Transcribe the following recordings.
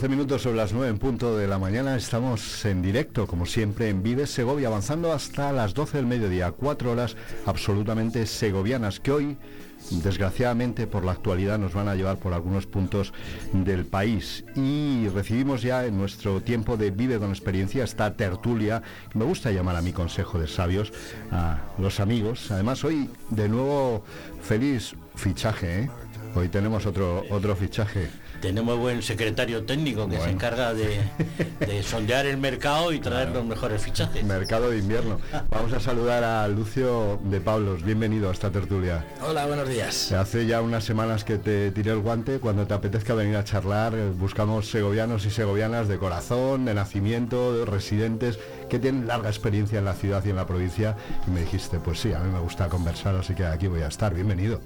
12 minutos sobre las 9 en punto de la mañana. Estamos en directo, como siempre, en Vives Segovia, avanzando hasta las 12 del mediodía. Cuatro horas absolutamente segovianas que hoy, desgraciadamente, por la actualidad, nos van a llevar por algunos puntos del país. Y recibimos ya en nuestro tiempo de Vive con Experiencia esta tertulia. Me gusta llamar a mi consejo de sabios, a los amigos. Además, hoy, de nuevo, feliz fichaje, ¿eh? Hoy tenemos otro, otro fichaje. Tenemos buen secretario técnico que se encarga de, de sondear el mercado y traer los mejores fichajes. Mercado de invierno. Vamos a saludar a Lucio de Pablos. Bienvenido a esta tertulia. Hola, buenos días. Hace ya unas semanas que te tiré el guante. Cuando te apetezca venir a charlar, eh, buscamos segovianos y segovianas de corazón, de nacimiento, de residentes, que tienen larga experiencia en la ciudad y en la provincia. Y me dijiste, pues sí, a mí me gusta conversar, así que aquí voy a estar. Bienvenido.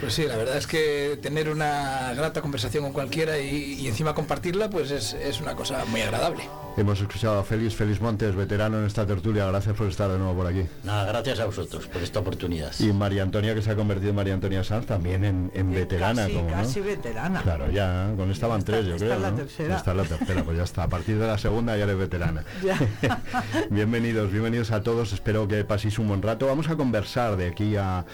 Pues sí, la verdad es que tener una grata conversación con cualquiera y, y encima compartirla, pues es, es una cosa muy agradable. Hemos escuchado a Félix, Félix Montes, veterano en esta tertulia. Gracias por estar de nuevo por aquí. Nada, gracias a vosotros por esta oportunidad. Y María Antonia, que se ha convertido en María Antonia Sanz, también en, en veterana. Casi, como, ¿no? casi veterana. Claro, ya, con esta van tres, yo esta creo. es la ¿no? tercera. Esta es la tercera, pues ya está. A partir de la segunda ya eres veterana. Ya. bienvenidos, bienvenidos a todos. Espero que paséis un buen rato. Vamos a conversar de aquí a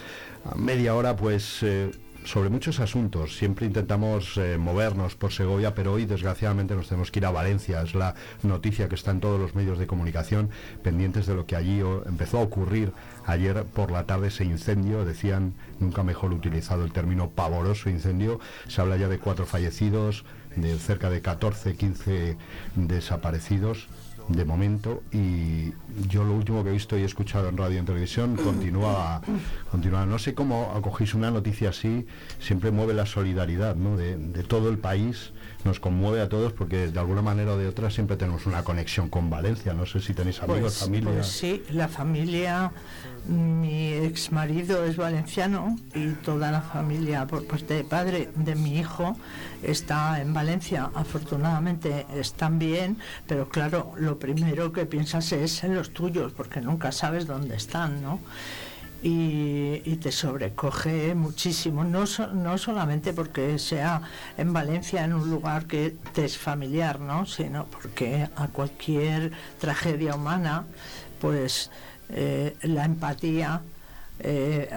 media hora, pues. eh, sobre muchos asuntos, siempre intentamos eh, movernos por Segovia, pero hoy desgraciadamente nos tenemos que ir a Valencia, es la noticia que está en todos los medios de comunicación, pendientes de lo que allí empezó a ocurrir ayer por la tarde, ese incendio, decían, nunca mejor utilizado el término pavoroso incendio, se habla ya de cuatro fallecidos, de cerca de 14, 15 desaparecidos de momento y yo lo último que he visto y he escuchado en radio y en televisión continúa continúa no sé cómo acogéis una noticia así siempre mueve la solidaridad ¿no? de, de todo el país nos conmueve a todos porque de alguna manera o de otra siempre tenemos una conexión con Valencia no sé si tenéis amigos Pues, familia pues sí, la familia, mi ex marido es valenciano y toda la familia por parte de padre de mi hijo está en Valencia. Afortunadamente están bien, pero claro, lo primero que piensas es en los tuyos, porque nunca sabes dónde están, ¿no? Y, te sobrecoge muchísimo, no, so- no solamente porque sea en Valencia, en un lugar que te es familiar, ¿no? sino porque a cualquier tragedia humana, pues eh, la empatía eh,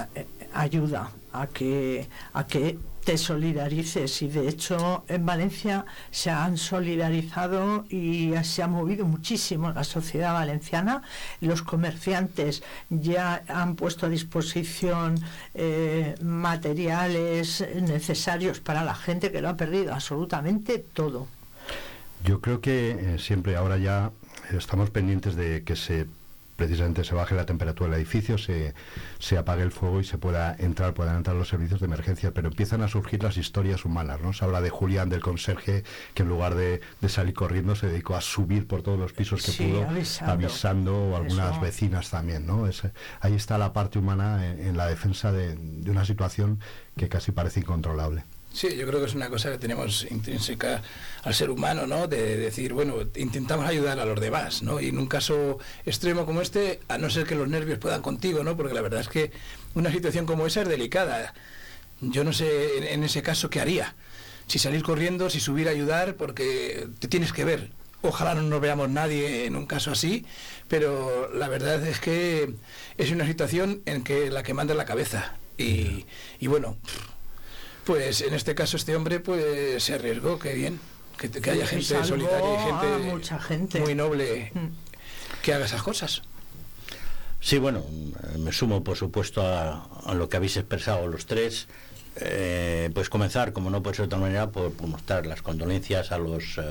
ayuda a que, a que te solidarices. Y de hecho en Valencia se han solidarizado y se ha movido muchísimo la sociedad valenciana. Los comerciantes ya han puesto a disposición eh, materiales necesarios para la gente que lo ha perdido absolutamente todo. Yo creo que eh, siempre ahora ya estamos pendientes de que se precisamente se baje la temperatura del edificio, se, se apague el fuego y se pueda entrar, puedan entrar los servicios de emergencia, pero empiezan a surgir las historias humanas, ¿no? Se habla de Julián, del conserje, que en lugar de, de salir corriendo se dedicó a subir por todos los pisos que Sí, pudo, avisando. avisando, o algunas Eso. vecinas también, ¿no? Es- ahí está la parte humana en, en la defensa de, de una situación que casi parece incontrolable. Sí, yo creo que es una cosa que tenemos intrínseca al ser humano, ¿no? De decir, bueno, intentamos ayudar a los demás, ¿no? Y en un caso extremo como este, a no ser que los nervios puedan contigo, ¿no? Porque la verdad es que una situación como esa es delicada. Yo no sé en, en ese caso qué haría. Si salir corriendo, si subir a ayudar, porque te tienes que ver. Ojalá no nos veamos nadie en un caso así, pero la verdad es que es una situación en que la que manda es la cabeza. Y, y bueno, pues en este caso este hombre pues se arriesgó, qué bien. Que, que haya gente salvó solidaria y gente, mucha gente. muy noble Mm. que haga esas cosas. Sí, bueno, me sumo por supuesto a, a lo que habéis expresado los tres. Eh, pues comenzar, como no puede ser de otra manera, por, por mostrar las condolencias a los eh,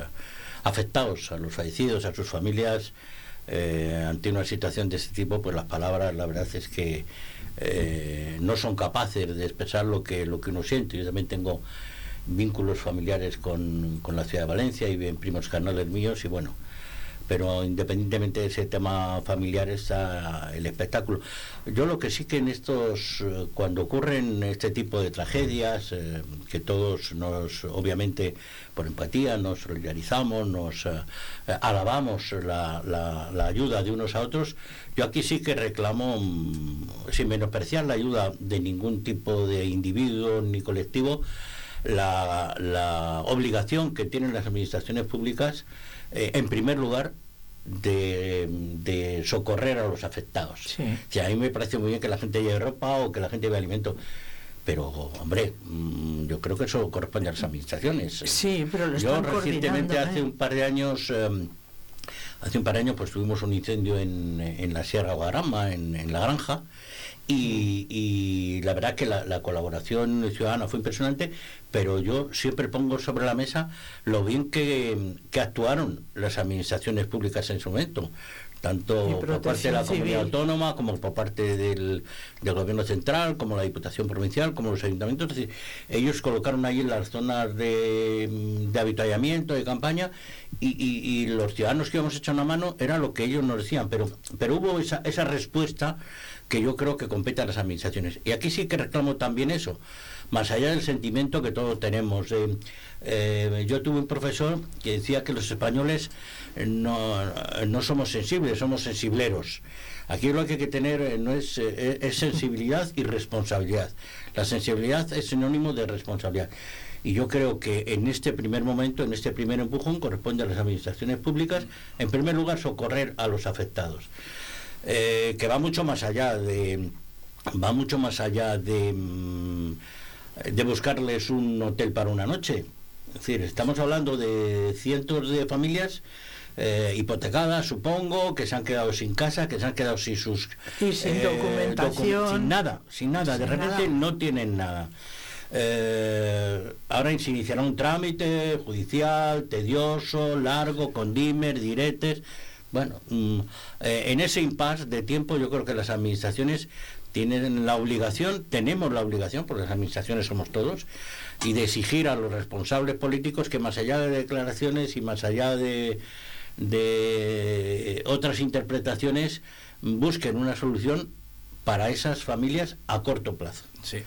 afectados, a los fallecidos, a sus familias. Eh, ante una situación de este tipo, pues las palabras, la verdad es que eh, no son capaces de expresar lo que, lo que uno siente. Yo también tengo vínculos familiares con, con la ciudad de Valencia y bien primos carnales míos y bueno, pero independientemente de ese tema familiar está el espectáculo. Yo lo que sí que en estos, eh, cuando ocurren este tipo de tragedias, eh, que todos nos, obviamente, por empatía, nos solidarizamos, nos eh, alabamos la, la, ayuda de unos a otros, yo aquí sí que reclamo, mm, sin menospreciar la ayuda de ningún tipo de individuo ni colectivo, la, la obligación que tienen las administraciones públicas, en primer lugar, de, socorrer a los afectados. a mí me parece muy bien que la gente lleve ropa o que la gente lleve alimento. Pero, hombre, mm, yo creo que eso corresponde a las administraciones. Sí, pero lo Yo recientemente, hace ¿eh? un par de años, em, hace un par de años, pues tuvimos un incendio en, en la Sierra Guadarrama, en, en la granja, y, la verdad que la, colaboración ciudadana fue impresionante, pero yo siempre pongo sobre la mesa lo bien que, actuaron las administraciones públicas en su momento tanto por parte de la comunidad autónoma como por parte del, gobierno central, como la Diputación Provincial, como los ayuntamientos. ellos colocaron ahí las zonas de, de habituallamiento, de campaña, y, los ciudadanos que íbamos echar una mano era lo que ellos nos decían, pero, pero hubo esa, esa respuesta que yo creo que compete a las administraciones. Y aquí sí que reclamo también eso, más allá del sentimiento que todos tenemos. Eh, yo tuve un profesor que decía que los españoles no, no somos sensibles, somos sensibleros. Aquí lo que hay que tener eh, no es, eh, es sensibilidad y responsabilidad. La sensibilidad es sinónimo de responsabilidad. Y yo creo que en este primer momento, en este primer empujón, corresponde a las administraciones públicas, en primer lugar, socorrer a los afectados. Eh, que va mucho más allá de va mucho más allá de, mm, de buscarles un hotel para una noche. Es decir, estamos hablando de cientos de familias eh, hipotecadas, supongo, que se han quedado sin casa, que se han quedado sin sus... Y sin eh, documentación. sin nada, sin nada. de repente no tienen nada. ahora se iniciará un trámite judicial, tedioso, largo, con dimer, diretes bueno, mm, eh, en ese impasse de tiempo yo creo que las administraciones tienen la obligación, tenemos la obligación, porque las administraciones somos todos, y de exigir a los responsables políticos que más allá de declaraciones y más allá de, de otras interpretaciones, busquen una solución para esas familias a corto plazo. Sí.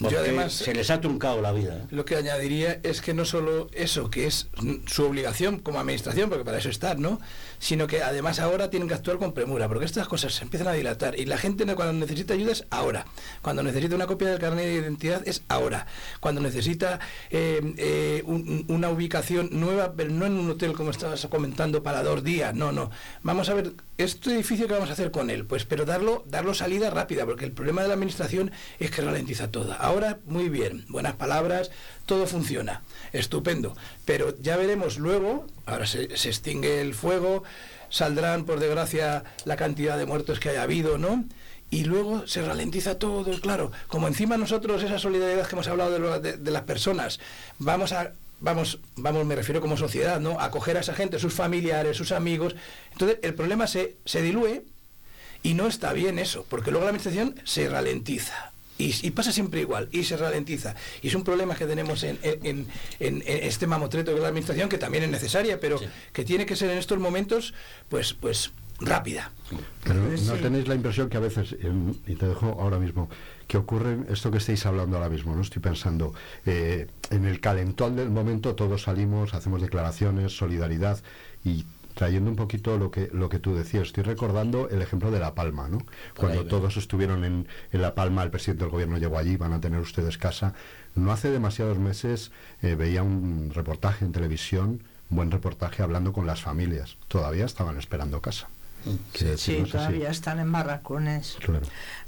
Porque además, se les ha truncado la vida. ¿eh? Lo que añadiría es que no solo eso, que es su obligación como administración, porque para eso están, ¿no? Sino que además ahora tienen que actuar con premura, porque estas cosas se empiezan a dilatar y la gente cuando necesita ayuda es ahora. Cuando necesita una copia del carnet de identidad es ahora. Cuando necesita eh, eh, una ubicación nueva, pero no en un hotel como estabas comentando para dos días, no, no. Vamos a ver este edificio que vamos a hacer con él, pues pero darlo, darlo salida rápida, porque el problema de la administración es que ralentiza todo. Ahora, muy bien, buenas palabras, todo funciona, estupendo. Pero ya veremos luego, ahora se, extingue el fuego, saldrán, por desgracia, la cantidad de muertos que haya habido, ¿no? y luego se ralentiza todo, claro. Como encima nosotros, esa solidaridad que hemos hablado de, las personas, vamos a, vamos, vamos, me refiero como sociedad, ¿no? Acoger a esa gente, sus familiares, sus amigos. Entonces, el problema se, se y no está bien eso, porque luego la administración se ralentiza. Y, pasa siempre igual, y se ralentiza. Y es un problema que tenemos en, este mamotreto de la administración, que también es necesaria, pero que tiene que ser en estos momentos, pues, pues rápida. Pero no tenéis la impresión que a veces, y te dejo ahora mismo, que ocurre esto que estáis hablando ahora mismo, ¿no? Estoy pensando, eh, en el calentón del momento todos salimos, hacemos declaraciones, solidaridad y trayendo un poquito lo que lo que tú decías, estoy recordando el ejemplo de La Palma, ¿no? Cuando todos estuvieron en, en, La Palma, el presidente del gobierno llegó allí, van a tener ustedes casa. No hace demasiados meses eh, veía un reportaje en televisión, buen reportaje hablando con las familias. Todavía estaban esperando casa. Sí, todavía están en barracones.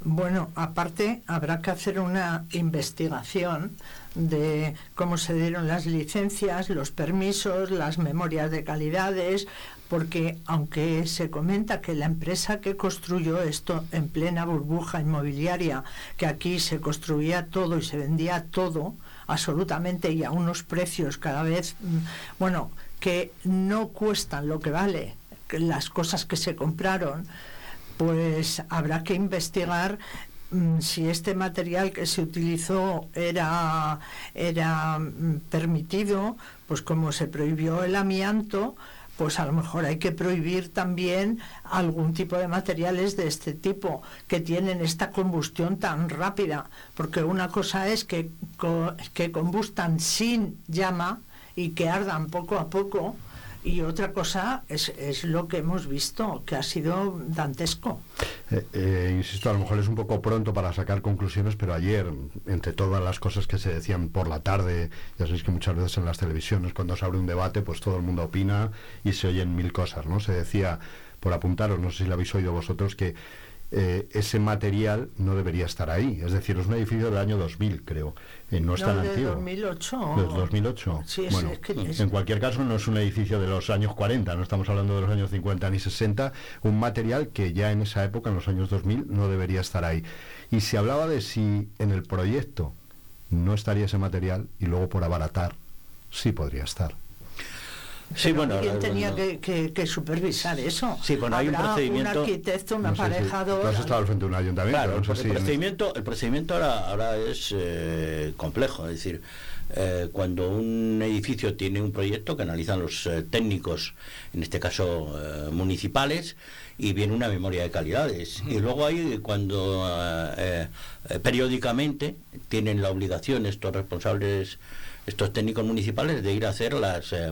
Bueno, aparte habrá que hacer una investigación de cómo se dieron las licencias, los permisos, las memorias de calidades, porque aunque se comenta que la empresa que construyó esto en plena burbuja inmobiliaria, que aquí se construía todo y se vendía todo, absolutamente y a unos precios cada vez, mm, bueno, que no cuestan lo que vale las cosas que se compraron, pues habrá que investigar mm, si este material que se utilizó era, era mm, permitido, pues como se prohibió el amianto, pues a lo mejor hay que prohibir también algún tipo de materiales de este tipo que tienen esta combustión tan rápida, porque una cosa es que, que combustan sin llama y que ardan poco a poco, y otra cosa es, es, lo que hemos visto, que ha sido dantesco. Eh, eh, insisto, a lo mejor es un poco pronto para sacar conclusiones, pero ayer, entre todas las cosas que se decían por la tarde, ya sabéis que muchas veces en las televisiones, cuando se abre un debate, pues todo el mundo opina y se oyen mil cosas, ¿no? Se decía, por apuntaros, no sé si lo habéis oído vosotros, que eh, ese material no debería estar ahí. Es decir, es un edificio del año 2000, creo. Eh, no es tan de antiguo. 2008. ¿Desde 2008? Sí, bueno, es que es- en cualquier caso no es un edificio de los años 40, no estamos hablando de los años 50 ni 60, un material que ya en esa época, en los años 2000, no debería estar ahí. Y se hablaba de si en el proyecto no estaría ese material y luego por abaratar sí podría estar. Sí, bueno, ¿Quién eh, tenía bueno, que, que- que supervisar eso? Sí, bueno, hay un procedimiento- Un arquitecto, un No sé si- aparejador. tú has estado al frente de un ayuntamiento, Claro, no si el en- procedimiento, el procedimiento ahora, ahora es eh, complejo, es decir, eh, cuando un edificio tiene un proyecto que analizan los eh, técnicos, en este caso eh, municipales, y viene una memoria de calidades. Y luego hay cuando eh, eh, periódicamente tienen la obligación estos responsables, estos técnicos municipales, de ir a hacer las eh,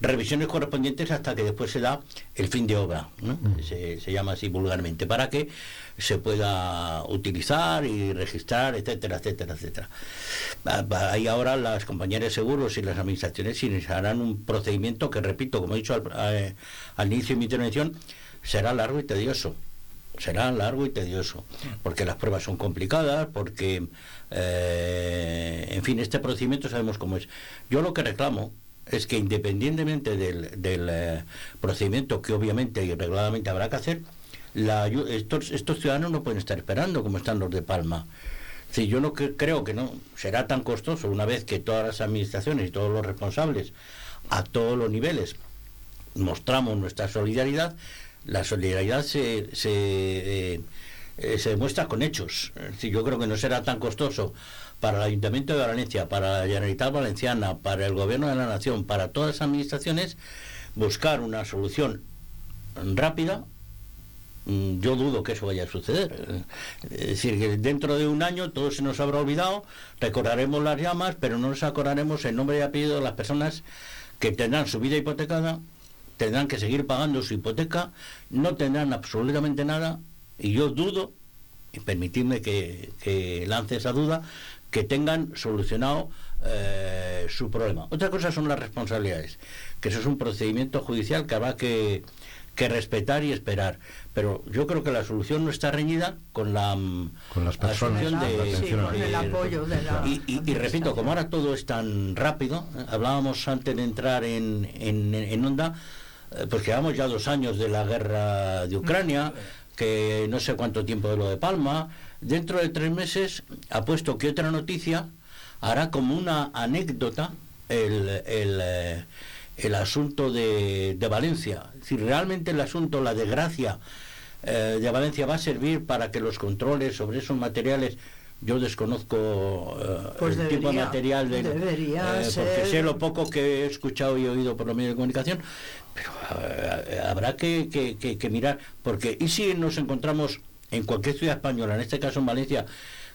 revisiones correspondientes hasta que después se da el fin de obra, ¿no? se, se llama así vulgarmente, para que se pueda utilizar y registrar, etcétera, etcétera, etcétera. Va- Ahí ahora las compañías de seguros y las administraciones iniciarán un procedimiento que, repito, como he dicho al, a- al inicio de mi intervención, será largo y tedioso. Será largo y tedioso, porque las pruebas son complicadas, porque, eh, en fin, este procedimiento sabemos cómo es. Yo lo que reclamo es que independientemente del, del, eh, procedimiento que obviamente y reguladamente habrá que hacer, la estos, estos ciudadanos no pueden estar esperando como están los de Palma. Sí, yo no cre- creo que no será tan costoso una vez que todas las administraciones y todos los responsables a todos los niveles mostramos nuestra solidaridad, la solidaridad se, se, eh, eh, se demuestra con hechos. Decir, yo creo que no será tan costoso para el Ayuntamiento de Valencia, para la Generalitat Valenciana, para el Gobierno de la Nación, para todas las administraciones, buscar una solución rápida. Mm, Yo dudo que eso vaya a suceder. Es decir, que dentro de un año todo se nos habrá olvidado, recordaremos las llamas, pero no nos acordaremos el nombre y apellido de las personas que tendrán su vida hipotecada, tendrán que seguir pagando su hipoteca, no tendrán absolutamente nada, y yo dudo, y permitidme que, que lance esa duda, que tengan solucionado eh, su problema. Otra cosa son las responsabilidades, que eso es un procedimiento judicial que habrá que, que respetar y esperar. Pero yo creo que la solución no está reñida con la mm, Con las personas, asunción la atención a con el apoyo de la y, y- y repito, como ahora todo es tan rápido, eh, hablábamos antes de entrar en, en, en onda, eh, pues llevamos ya dos años de la guerra de Ucrania, que no sé cuánto tiempo de lo de Palma, dentro de tres meses, apuesto que otra noticia hará como una anécdota el, el, eh, el asunto de, de Valencia. Si realmente el asunto, la desgracia eh, de Valencia va a servir para que los controles sobre esos materiales yo desconozco eh, Pues el tipo de debería- material de, debería eh, ser- porque sé lo poco que he escuchado y oído por los medios de comunicación pero habrá que, que- que- que mirar porque y si nos encontramos en cualquier ciudad española en este caso en Valencia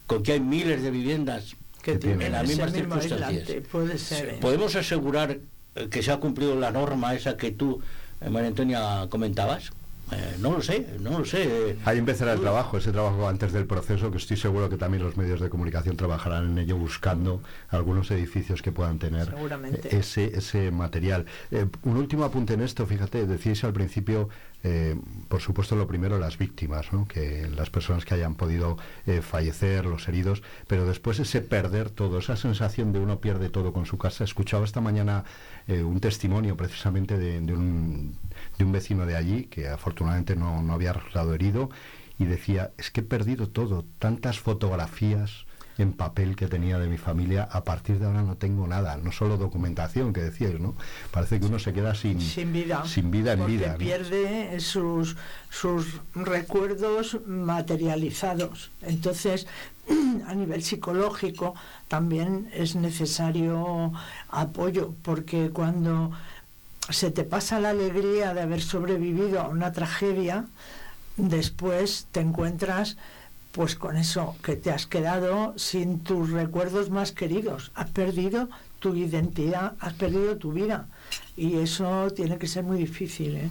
con que hay miles de viviendas que tiene las mismas circunstancias. aislante, puede ser. ¿eh? podemos asegurar eh, que se ha cumplido la norma esa que tú eh, María Antonia comentabas Eh, no lo sé no lo sé Ahí empezará el trabajo, ese trabajo antes del proceso, que estoy seguro que también los medios de comunicación trabajarán en ello buscando algunos edificios que puedan tener eh, ese, ese material. Eh, un último apunte en esto, fíjate, decíais al principio, eh, por supuesto, lo primero, las víctimas, ¿no? que las personas que hayan podido eh, fallecer, los heridos, pero después ese perder todo, esa sensación de uno pierde todo con su casa. Escuchaba esta mañana eh, un testimonio precisamente de, de un, de un vecino de allí que afortunadamente no, no había resultado herido y decía, es que he perdido todo, tantas fotografías en papel que tenía de mi familia, a partir de ahora no tengo nada, no solo documentación que decíais, ¿no? Parece que uno se queda sin, sin vida sin vida en porque vida. ¿no? pierde sus sus recuerdos materializados entonces a nivel psicológico también es necesario apoyo porque cuando se te pasa la alegría de haber sobrevivido a una tragedia, después te encuentras pues con eso, que te has quedado sin tus recuerdos más queridos, has perdido tu identidad, has perdido tu vida y eso tiene que ser muy difícil. ¿eh?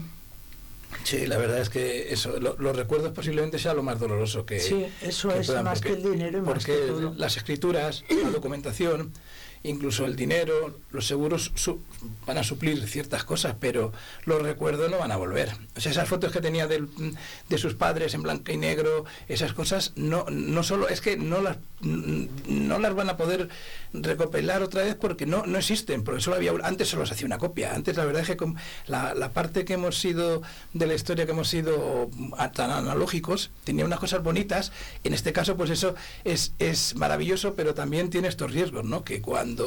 Sí, la verdad es que eso, lo- los recuerdos posiblemente sea lo más doloroso que. Sí, eso es puedan, más que el dinero y más porque que todo. las escrituras, la documentación, incluso el dinero, los seguros van a suplir ciertas cosas, pero los recuerdos no van a volver. O sea, esas fotos que tenía del- de sus padres en blanco y negro, esas cosas, no, no solo, es que no las, no las van a poder recopilar otra vez porque no, no existen, porque solo había, antes solo se hacía una copia. Antes la verdad es que con la, la parte que hemos sido de la historia que hemos sido tan analógicos, tenía unas cosas bonitas. En este caso, pues eso es, es maravilloso, pero también tiene estos riesgos, ¿no? Que cuando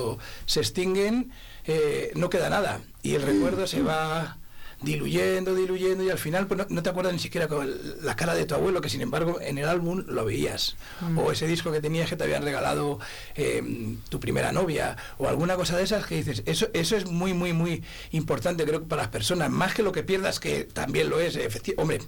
se extinguen eh, no queda nada y el recuerdo se va diluyendo, diluyendo y al final pues, no, no te acuerdas ni siquiera con el- la cara de tu abuelo, que sin embargo en el álbum lo veías. O ese disco que tenías que te habían regalado eh, tu primera novia o alguna cosa de esas que dices, eso, eso es muy, muy, muy importante creo que para las personas, más que lo que pierdas, que también lo es, hombre,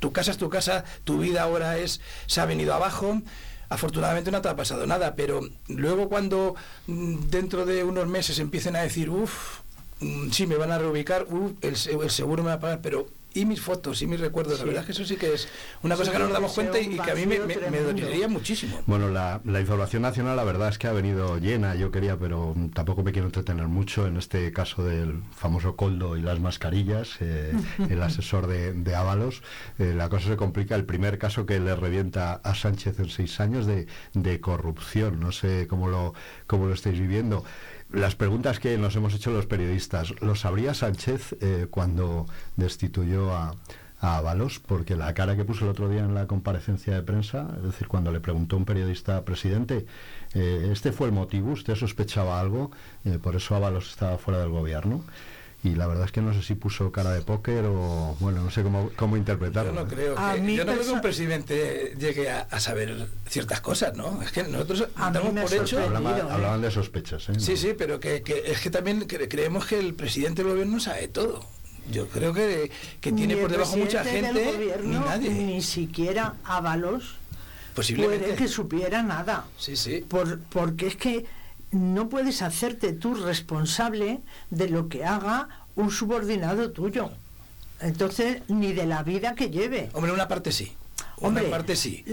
tu casa es tu casa, tu vida ahora es, se ha venido abajo. Afortunadamente no te ha pasado nada, pero luego cuando mm, dentro de unos meses empiecen a decir, uff, Mm, sí, me van a reubicar, uh, el, el seguro me va a pagar, pero y mis fotos y mis recuerdos, la verdad es que eso sí que es una cosa Sí, que no nos damos cuenta y, que a mí me, me, dolería muchísimo. Bueno, la, la información nacional la verdad es que ha venido llena, yo quería, pero tampoco me quiero entretener mucho en este caso del famoso coldo y las mascarillas, eh, el asesor de, de Ábalos. Eh, la cosa se complica, el primer caso que le revienta a Sánchez en seis años de, de corrupción, no sé cómo lo, cómo lo estáis viviendo. Las preguntas que nos hemos hecho los periodistas, ¿lo sabría Sánchez eh, cuando destituyó a, a Ábalos? Porque la cara que puso el otro día en la comparecencia de prensa, es decir, cuando le preguntó un periodista, presidente, eh, ¿este fue el motivo? ¿Usted sospechaba algo? Eh, por eso Ábalos estaba fuera del gobierno. Y la verdad es que no sé si puso cara de póker o, bueno, no sé cómo, cómo interpretarlo. Yo no ¿eh? creo A que, mí yo no creo que un presidente llegue a, a saber ciertas cosas, ¿no? Es que nosotros damos por hecho... Hablaba- ¿eh? hablaban de sospechas, ¿eh? Sí, No. sí, pero que, que es que también cre- creemos que el presidente del gobierno sabe todo. Yo creo que, que tiene por debajo mucha gente, del gobierno, ni nadie. Ni siquiera Ábalos Posiblemente. puede que supiera nada. Sí, sí. Por, porque es que no puedes hacerte tú responsable de lo que haga un subordinado tuyo. Entonces, ni de la vida que lleve. Hombre, una parte sí. Hombre, una parte sí.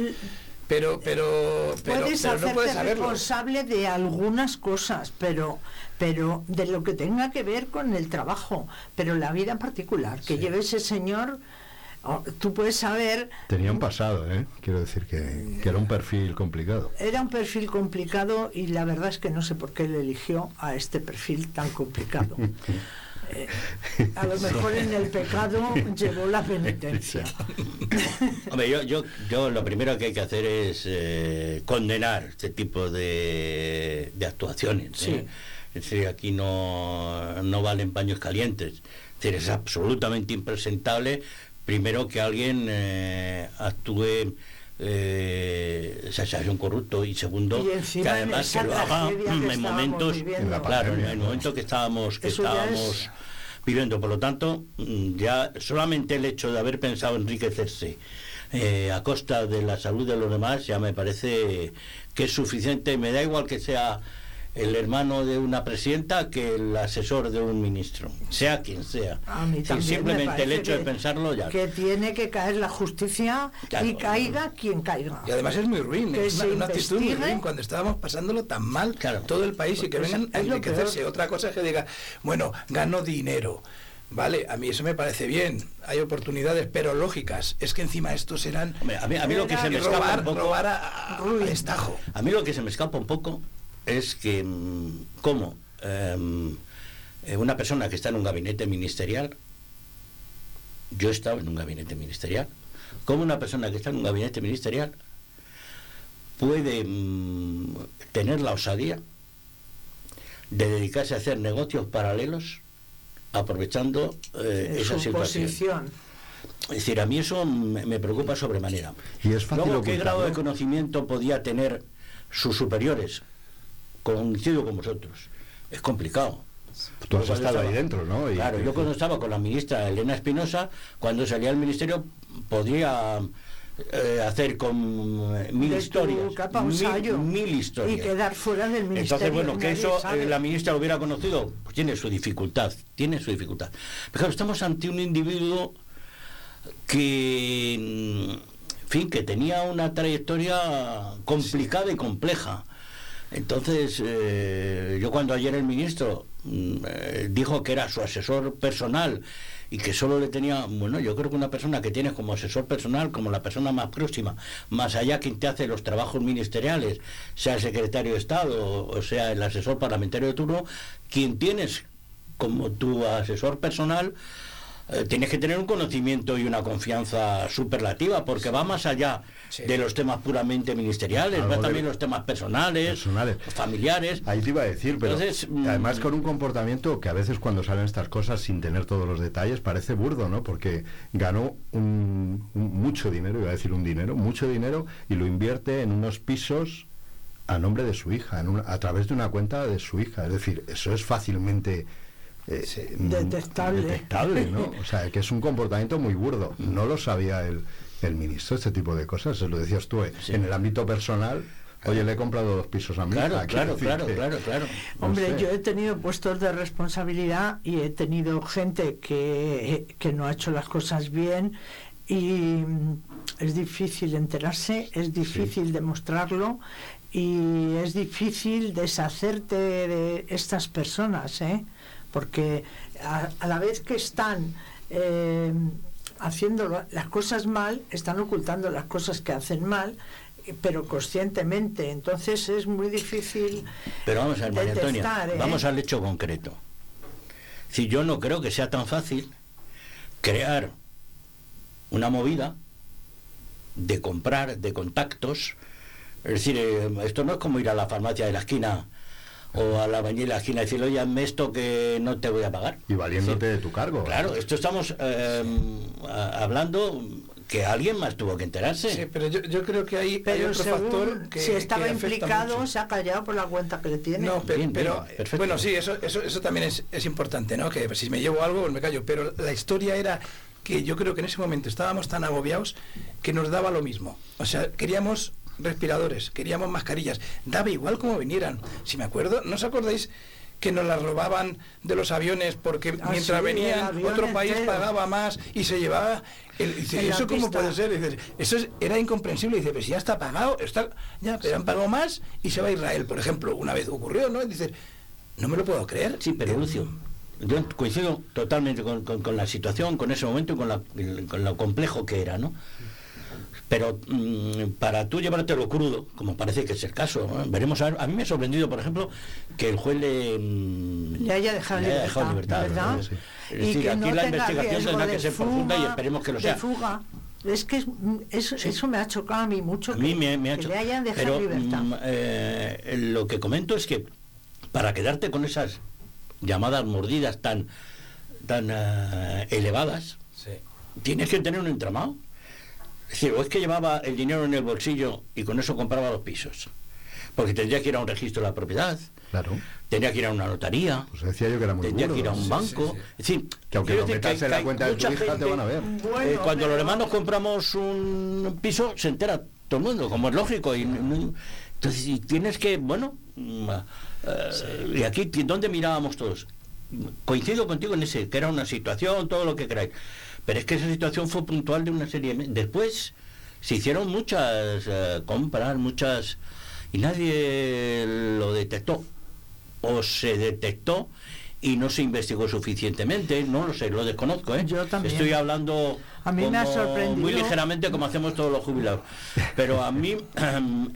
Pero, pero, pero, puedes pero hacerte no puedes responsable de algunas cosas, pero, pero de lo que tenga que ver con el trabajo. Pero la vida en particular, que Sí. lleve ese señor, tú puedes saber Tenía un pasado, ¿eh? Quiero decir que, que era un perfil complicado. Era un perfil complicado y la verdad es que no sé por qué le eligió a este perfil tan complicado. Eh, a lo mejor en el pecado llevó la penitencia. Hombre, yo, yo, yo lo primero que hay que hacer es eh, condenar este tipo de, de actuaciones. Sí. ¿eh? Es decir, aquí no, no valen paños calientes. Es decir, es absolutamente impresentable, primero, que alguien eh, actúe eh, se sea un corrupto y segundo Y que además que lo haga. que en momentos viviendo. Claro en el momento que estábamos que Eso estábamos es- viviendo. Por lo tanto mm, ya solamente el hecho de haber pensado enriquecerse eh, a costa de la salud de los demás ya me parece que es suficiente. Me da igual que sea el hermano de una presidenta que el asesor de un ministro sea quien sea A mí simplemente el hecho de que- pensarlo ya Que tiene que caer la justicia Claro. y caiga quien caiga. Y además es muy ruin, Que es una, actitud muy ruin cuando estábamos pasándolo tan mal Claro. todo el país y que Pues vengan a enriquecerse. Otra cosa es que diga, bueno, gano dinero. Vale, a mí eso me parece bien, hay oportunidades, pero lógicas. Es que encima estos eran Hombre, a mí, a mí lo que se me escapa un poco robar a, a- a destajo. A mí lo que se me escapa un poco es que mm, cómo em, eh, una persona que está en un gabinete ministerial, yo he estado en un gabinete ministerial, cómo una persona que está en un gabinete ministerial puede mm, tener la osadía de dedicarse a hacer negocios paralelos aprovechando eh, esa situación. posición. Es decir, a mí eso me, me preocupa sobremanera. Y es fácil Luego, ¿qué grado de conocimiento podía tener sus superiores? Coincido con vosotros. Es complicado. Tú has estado ahí dentro, ¿no? Y- claro, yo cuando estaba con la ministra Elena Espinosa, cuando salía al ministerio, podía eh, hacer con eh, mil historias. capa un mil, sallo. mil historias. Y quedar fuera del ministerio. Entonces, bueno, que eso eh, la ministra lo hubiera conocido, pues tiene su dificultad, tiene su dificultad. Pero claro, estamos ante un individuo que, en fin, que tenía una trayectoria complicada y compleja. Entonces, eh, yo cuando ayer el ministro mm, eh, dijo que era su asesor personal y que solo le tenía, bueno, yo creo que una persona que tienes como asesor personal, como la persona más próxima, más allá quien te hace los trabajos ministeriales, sea el secretario de Estado o sea el asesor parlamentario de turno, quien tienes como tu asesor personal, eh, tienes que tener un conocimiento y una confianza superlativa, porque va más allá Sí. de los temas puramente ministeriales, va también los temas personales, Personales. familiares. Ahí te iba a decir, pero Entonces, mm, además con un comportamiento que a veces cuando salen estas cosas sin tener todos los detalles parece burdo, ¿no? Porque ganó un, un- mucho dinero, iba a decir un dinero, mucho dinero y lo invierte en unos pisos a nombre de su hija, en una- a través de una cuenta de su hija. Es decir, eso es fácilmente eh, Sí. mm, Detectable. detectable, ¿no? O sea, que es un comportamiento muy burdo. No lo sabía el, el ministro, este tipo de cosas. Se lo decías tú, eh, Sí. en el ámbito personal. Oye, le he comprado dos pisos a mi Claro, hija. claro, claro, que- claro, claro. no Hombre, sé. yo he tenido puestos de responsabilidad y he tenido gente que, que no ha hecho las cosas bien y mm, es difícil enterarse, es difícil demostrarlo y es difícil deshacerte de estas personas, ¿eh? Porque a, a la vez que están eh, haciendo las cosas mal, están ocultando las cosas que hacen mal, eh, pero conscientemente. Entonces es muy difícil. Pero vamos a ver, María Antonia, ¿eh? vamos al hecho concreto. Si yo no creo que sea tan fácil crear una movida de comprar, de contactos. Es decir, esto no es como ir a la farmacia de la esquina o a la bañera esquina y decirle, oye, hazme esto que no te voy a pagar. Y valiéndote de tu cargo. Claro, esto estamos eh, hablando que alguien más tuvo que enterarse. Sí, pero yo, yo creo que hay, hay otro según factor que si estaba que implicado, mucho. se ha callado por la cuenta que le tiene. No, pe- Bien, pero, bien, bueno, sí, eso, eso, eso también es, es importante, ¿no? Que si me llevo algo, pues me callo. Pero la historia era que yo creo que en ese momento estábamos tan agobiados que nos daba lo mismo. O sea, queríamos respiradores, queríamos mascarillas, daba igual como vinieran. Si me acuerdo, ¿no os acordáis que nos las robaban de los aviones porque Ah, mientras sí, venían otro país entero. pagaba más y se llevaba el, dice, eso cómo puede ser Dice, eso es- era incomprensible. Dice pero si ya está pagado está ya pero han pagado más y se va a Israel por ejemplo una vez ocurrió no dice no me lo puedo creer Sí, pero Lucio, yo coincido totalmente con, con- con la situación, con ese momento y con, la- con lo complejo que era, ¿no? Pero mm, para tú llevártelo crudo, como parece que es el caso, ¿no? veremos a ver. A mí me ha sorprendido, por ejemplo, que el juez le, mm, Le haya dejado le haya dejado libertad, libertad, ¿verdad? ¿no? Es Y decir, que aquí no la investigación tendrá de que ser profunda y esperemos que lo de sea. fuga. Es que es- eso, eso me ha chocado a mí mucho. A mí que- me, me ha que hecho. le hayan dejado Pero libertad. mm, eh, lo que comento es que para quedarte con esas llamadas mordidas tan, tan eh, elevadas, sí. tienes que tener un entramado. Es decir, o es que llevaba el dinero en el bolsillo y con eso compraba los pisos. Porque tendría que ir a un registro de la propiedad, Claro. tendría que ir a una notaría, Pues decía yo que era muy tendría que ir a un Sí, banco. sí, sí. Es decir, Que aunque lo metas en la cuenta de tu hija, te van a ver. Bueno, eh, cuando pero los hermanos compramos un piso, se entera todo el mundo, como es lógico. Y, entonces, y tienes que, bueno, mm, eh, y aquí, ¿dónde mirábamos todos? Coincido contigo en ese, que era una situación, todo lo que queráis. Pero es que esa situación fue puntual de una serie Después se hicieron muchas eh, compras, muchas... Y nadie lo detectó. O se detectó y no se investigó suficientemente, no lo sé, lo desconozco, ¿eh? Yo también. Estoy hablando A mí me ha sorprendido. muy ligeramente como hacemos todos los jubilados. Pero a mí, em,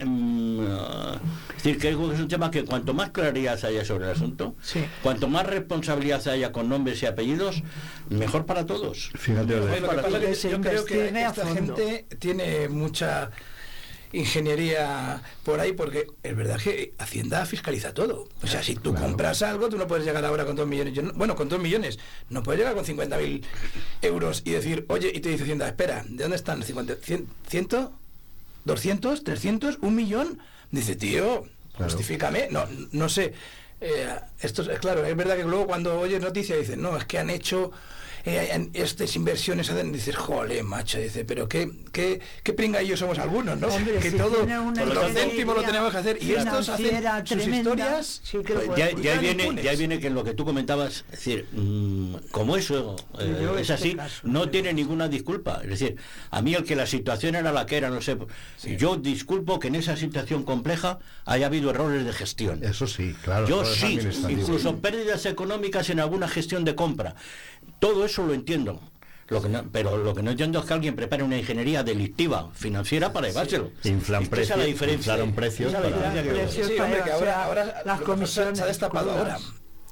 eh, es decir, que es un tema que cuanto más claridad haya sobre el asunto, Sí. cuanto más responsabilidad haya con nombres y apellidos, mejor para todos. Fíjate, Oye, Ode, lo que pasa Que es se que yo creo que esta gente tiene mucha ingeniería por ahí porque es verdad que Hacienda fiscaliza todo. O sea, si tú Claro. compras algo, tú no puedes llegar ahora con dos millones. Yo no- bueno, con dos millones. No puedes llegar con 50.000 euros y decir, oye, y te dice Hacienda, espera, ¿de dónde están? ¿50, 100, 100, 200, 300, un millón? Dice, tío, Claro. justifícame. No, no sé. eh, esto es claro, es verdad que luego cuando oyes noticias dicen, no, es que han hecho eh, en estas inversiones hacen dices, jole, macho, dice, pero qué, qué, qué pringaillos somos algunos, ¿no? Hombre, que si todo, por los céntimos lo tenemos que hacer. Y estos hacen financiera sus tremenda, historias. sí pues, ya, ya viene, impunes. ya viene que lo que tú comentabas, es decir, mm, como eso eh, es este así, caso, no tiene ninguna disculpa. Es decir, a mí el que la situación era la que era, no sé, yo disculpo que en esa situación compleja haya habido errores de gestión. Eso sí, claro. Yo sí, incluso pérdidas económicas en alguna gestión de compra. Todo eso lo entiendo. Lo que no- pero lo que no entiendo es que alguien prepare una ingeniería delictiva financiera para llevárselo. Inflan Es que esa es la precios, diferencia. inflaron precios Esa es la para- diferencia que- Precios. Sí, hombre, que ahora, las comisiones se ha destapado ahora.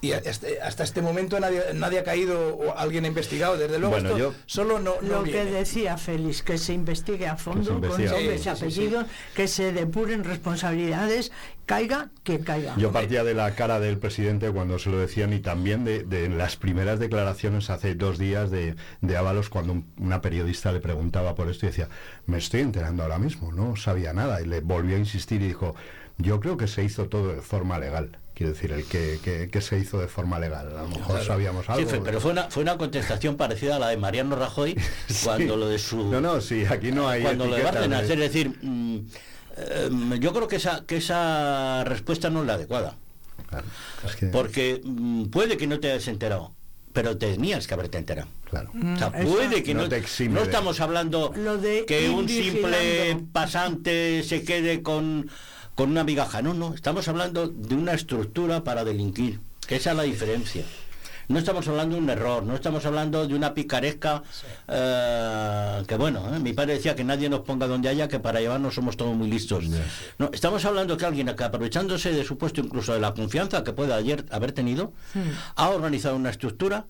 Y hasta, hasta este momento nadie, nadie ha caído o alguien ha investigado. Desde luego, Bueno, esto yo- solo no, no Lo que decía Félix, que se investigue a fondo, con nombres Sí, y sí, sí, apellidos, que se depuren responsabilidades, caiga que caiga. Yo partía de la cara del presidente cuando se lo decían y también de, de las primeras declaraciones hace dos días de, de Ábalos cuando un- una periodista le preguntaba por esto y decía, me estoy enterando ahora mismo, no sabía nada. Y le volvió a insistir y dijo, yo creo que se hizo todo de forma legal. Quiero decir, el que, que, que se hizo de forma legal. A lo mejor sabíamos Sí, algo. fue- pero fue una, fue una contestación parecida a la de Mariano Rajoy cuando Sí. lo de su No, no, sí, aquí no hay... cuando lo de Bárcenas, de- es decir, mm, em, yo creo que esa que esa respuesta no es la adecuada, Claro, es que- porque mm, puede que no te hayas enterado, pero tenías que haberte enterado. claro. O sea, Mm, puede que No no, te exime no de- estamos hablando Lo de que un simple pasante se quede con, con una migaja. No, no, estamos hablando de una estructura para delinquir, que esa es la diferencia. No estamos hablando de un error, no estamos hablando de una picaresca eh, que bueno, eh, mi padre decía que nadie nos ponga donde haya, que para llevarnos somos todos muy listos. No, estamos hablando que alguien que aprovechándose de su puesto, incluso de la confianza que puede ayer haber tenido, ha organizado una estructura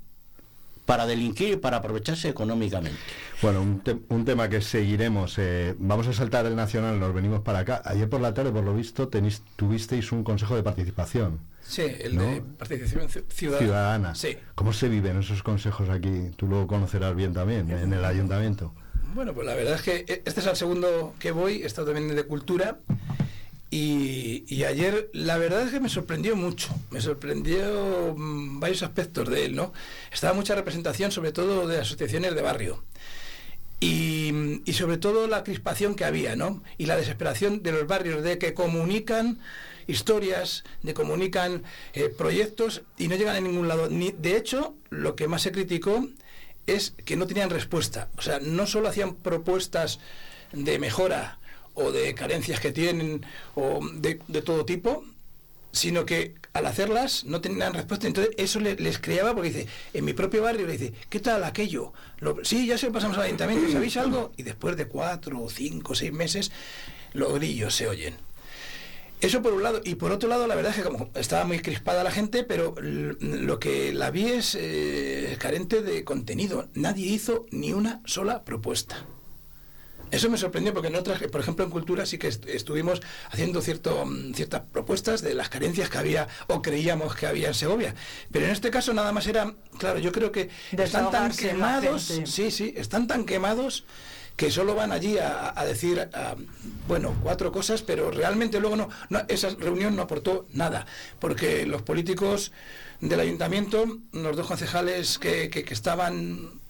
para delinquir y para aprovecharse económicamente. Bueno, un, te- un tema que seguiremos. eh, vamos a saltar el nacional, nos venimos para acá. Ayer por la tarde, por lo visto, tenéis, tuvisteis un consejo de participación Sí, el ¿no? de participación ci- ciudadana. ciudadana. Sí. ¿Cómo se viven esos consejos aquí? Tú lo conocerás bien también, en el ayuntamiento. Bueno, pues la verdad es que e- este es el segundo que voy, he estado también de cultura. Y, ayer la verdad es que me sorprendió mucho, me sorprendió mm, varios aspectos de él, ¿no? Estaba mucha representación, sobre todo de asociaciones de barrio. Y, y sobre todo la crispación que había, ¿no? Y la desesperación de los barrios de que comunican historias, de comunican eh, proyectos y no llegan a ningún lado. Ni, de hecho, lo que más se criticó es que no tenían respuesta. O sea, no solo hacían propuestas de mejora o de carencias que tienen o de, de todo tipo, sino que al hacerlas no tenían respuesta. Entonces eso le- les creaba, porque dice, en mi propio barrio le dice, ¿qué tal aquello? Lo- sí, ya se lo pasamos al ayuntamiento, ¿sabéis algo? Y después de cuatro cinco seis meses, los grillos se oyen. Eso por un lado. Y por otro lado, la verdad es que como estaba muy crispada la gente, pero lo que la vi es eh, carente de contenido. Nadie hizo ni una sola propuesta. Eso me sorprendió porque en otras, por ejemplo en cultura sí que est- estuvimos haciendo cierto, ciertas propuestas de las carencias que había o creíamos que había en Segovia. Pero en este caso nada más era, claro, yo creo que están tan quemados, sí, sí, están tan quemados que solo van allí a, a decir, bueno, cuatro cosas, pero realmente luego no, no, esa reunión no aportó nada, porque los políticos del ayuntamiento, los dos concejales que, que- que estaban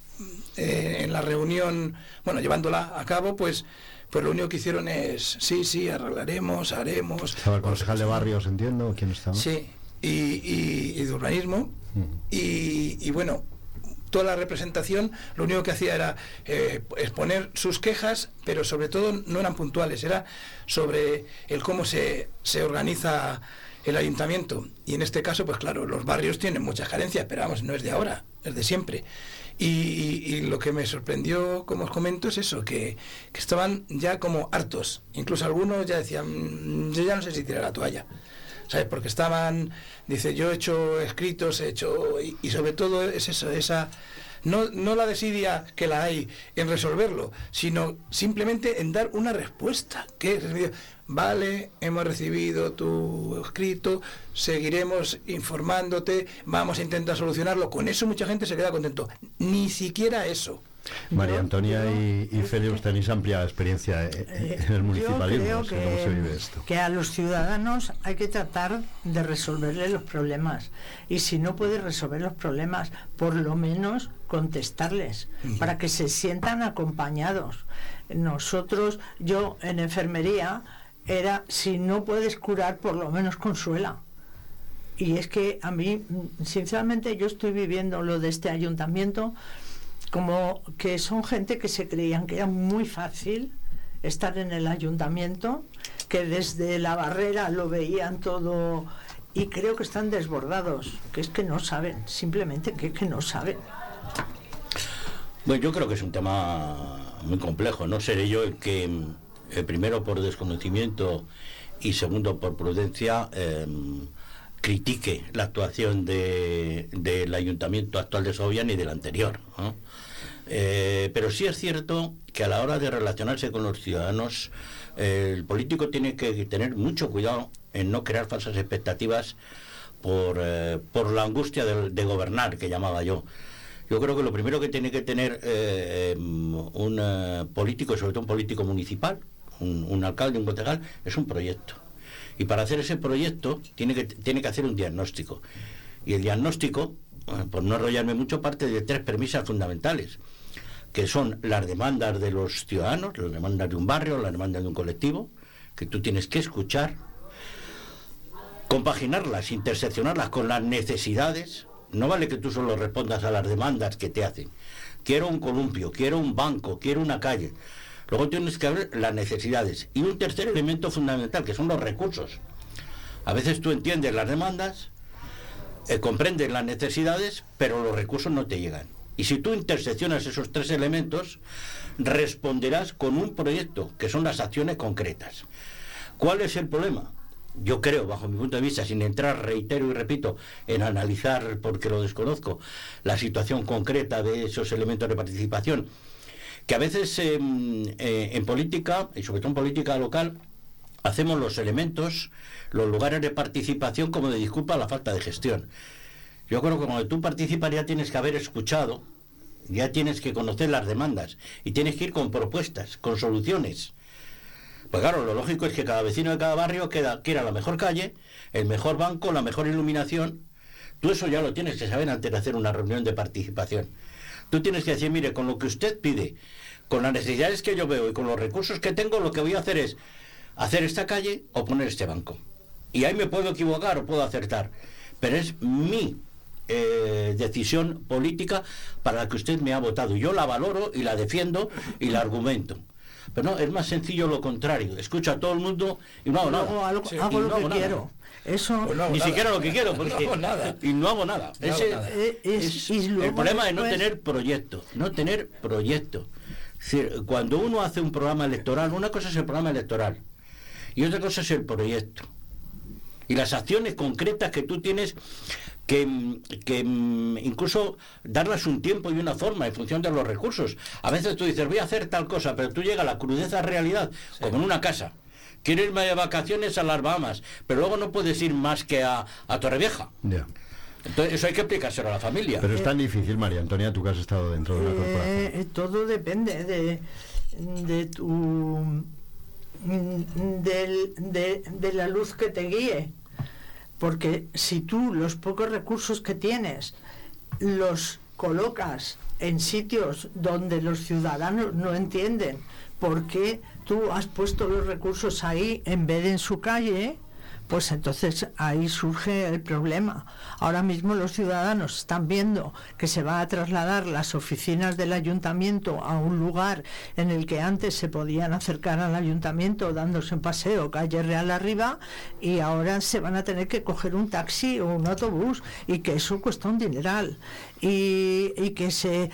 eh, en la reunión, bueno, llevándola a cabo, pues, pues lo único que hicieron es, sí, sí, arreglaremos, haremos. Estaba el concejal de barrios, entiendo. ¿Quién estaba? Sí, y, y- y de urbanismo. y, y bueno, toda la representación lo único que hacía era eh, exponer sus quejas, pero sobre todo no eran puntuales, era sobre el cómo se, se organiza el ayuntamiento. Y en este caso, pues claro, los barrios tienen muchas carencias, pero vamos, no es de ahora, es de siempre. Y, y- y lo que me sorprendió, como os comento, es eso, que, que estaban ya como hartos. Incluso algunos ya decían, "Mm, yo ya no sé si tirar la toalla. ¿Sabes? Porque estaban, dice, yo he hecho escritos, he hecho, y, y sobre todo es eso, esa, no, no la desidia que la hay en resolverlo, sino simplemente en dar una respuesta. Que es, vale, hemos recibido tu escrito, seguiremos informándote, vamos a intentar solucionarlo. Con eso mucha gente se queda contento. Ni siquiera eso. María Yo- Antonia y, y Félix tenéis amplia experiencia en el yo municipalismo. creo no sé ¿Cómo se vive que, esto? que a los ciudadanos hay que tratar de resolverles los problemas. Y si no puedes resolver los problemas, por lo menos contestarles, para que se sientan acompañados. Nosotros, yo en enfermería, era, si no puedes curar, por lo menos consuela. Y es que a mí, sinceramente, yo estoy viviendo lo de este ayuntamiento como que son gente que se creían que era muy fácil estar en el ayuntamiento, que desde la barrera lo veían todo y creo que están desbordados, que es que no saben, simplemente que, que no saben. Bueno, yo creo que es un tema muy complejo. No seré yo el que, eh, primero por desconocimiento y segundo por prudencia, eh, critique la actuación de- del ayuntamiento actual de Sovia ni del anterior. ¿no? Eh, pero sí es cierto que a la hora de relacionarse con los ciudadanos, eh, el político tiene que tener mucho cuidado en no crear falsas expectativas por, eh, por la angustia de, gobernar, que llamaba yo. Yo creo que lo primero que tiene que tener eh, un político, sobre todo un político municipal, un, un alcalde, un concejal, es un proyecto. Y para hacer ese proyecto tiene que, tiene que hacer un diagnóstico. Y el diagnóstico, por no enrollarme mucho, parte de tres premisas fundamentales, que son las demandas de los ciudadanos, las demandas de un barrio, las demandas de un colectivo, que tú tienes que escuchar, compaginarlas, interseccionarlas con las necesidades. No vale que tú solo respondas a las demandas que te hacen. Quiero un columpio, quiero un banco, quiero una calle. Luego tienes que ver las necesidades. Y un tercer elemento fundamental, que son los recursos. A veces tú entiendes las demandas, eh, comprendes las necesidades, pero los recursos no te llegan. Y si tú interseccionas esos tres elementos, responderás con un proyecto, que son las acciones concretas. ¿Cuál es el problema? Yo creo, bajo mi punto de vista, sin entrar, reitero y repito, en analizar, porque lo desconozco, la situación concreta de esos elementos de participación, que a veces eh, eh, en política, y sobre todo en política local, hacemos los elementos, los lugares de participación como de disculpa a la falta de gestión. Yo creo que cuando tú participas ya tienes que haber escuchado, ya tienes que conocer las demandas y tienes que ir con propuestas, con soluciones. Pues claro, lo lógico es que cada vecino de cada barrio quiera la mejor calle, el mejor banco, la mejor iluminación. Tú eso ya lo tienes que saber antes de hacer una reunión de participación. Tú tienes que decir, mire, con lo que usted pide, con las necesidades que yo veo y con los recursos que tengo, lo que voy a hacer es hacer esta calle o poner este banco. Y ahí me puedo equivocar o puedo acertar. Pero es mi eh, decisión política para la que usted me ha votado. Yo la valoro y la defiendo y la argumento. Pero no, es más sencillo lo contrario. Escucho a todo el mundo y no hago nada. Hago, Sí, hago y lo no que nada. quiero. Eso Pues no Ni nada. siquiera lo que quiero, porque No hago nada. y no hago nada. No hago Ese- nada. es- el problema es no tener proyecto, no tener proyecto. Es decir, cuando uno hace un programa electoral, una cosa es el programa electoral y otra cosa es el proyecto. Y las acciones concretas que tú tienes que, mm, que mm, incluso darlas un tiempo y una forma en función de los recursos. A veces tú dices, voy a hacer tal cosa, pero tú llega a la crudeza realidad, como en una casa. Quiero irme de vacaciones a las Bahamas, pero luego no puedes ir más que a, a Torrevieja. Ya. Entonces, eso hay que aplicárselo a la familia. Pero es tan difícil, María Antonia, tú que has estado dentro de una corporación. Eh, todo depende de, de tu del- de, de la luz que te guíe. Porque si tú los pocos recursos que tienes los colocas en sitios donde los ciudadanos no entienden por qué tú has puesto los recursos ahí en vez de en su calle, pues entonces ahí surge el problema. Ahora mismo los ciudadanos están viendo que se va a trasladar las oficinas del ayuntamiento a un lugar en el que antes se podían acercar al ayuntamiento dándose un paseo calle Real arriba y ahora se van a tener que coger un taxi o un autobús y que eso cuesta un dineral y, y que se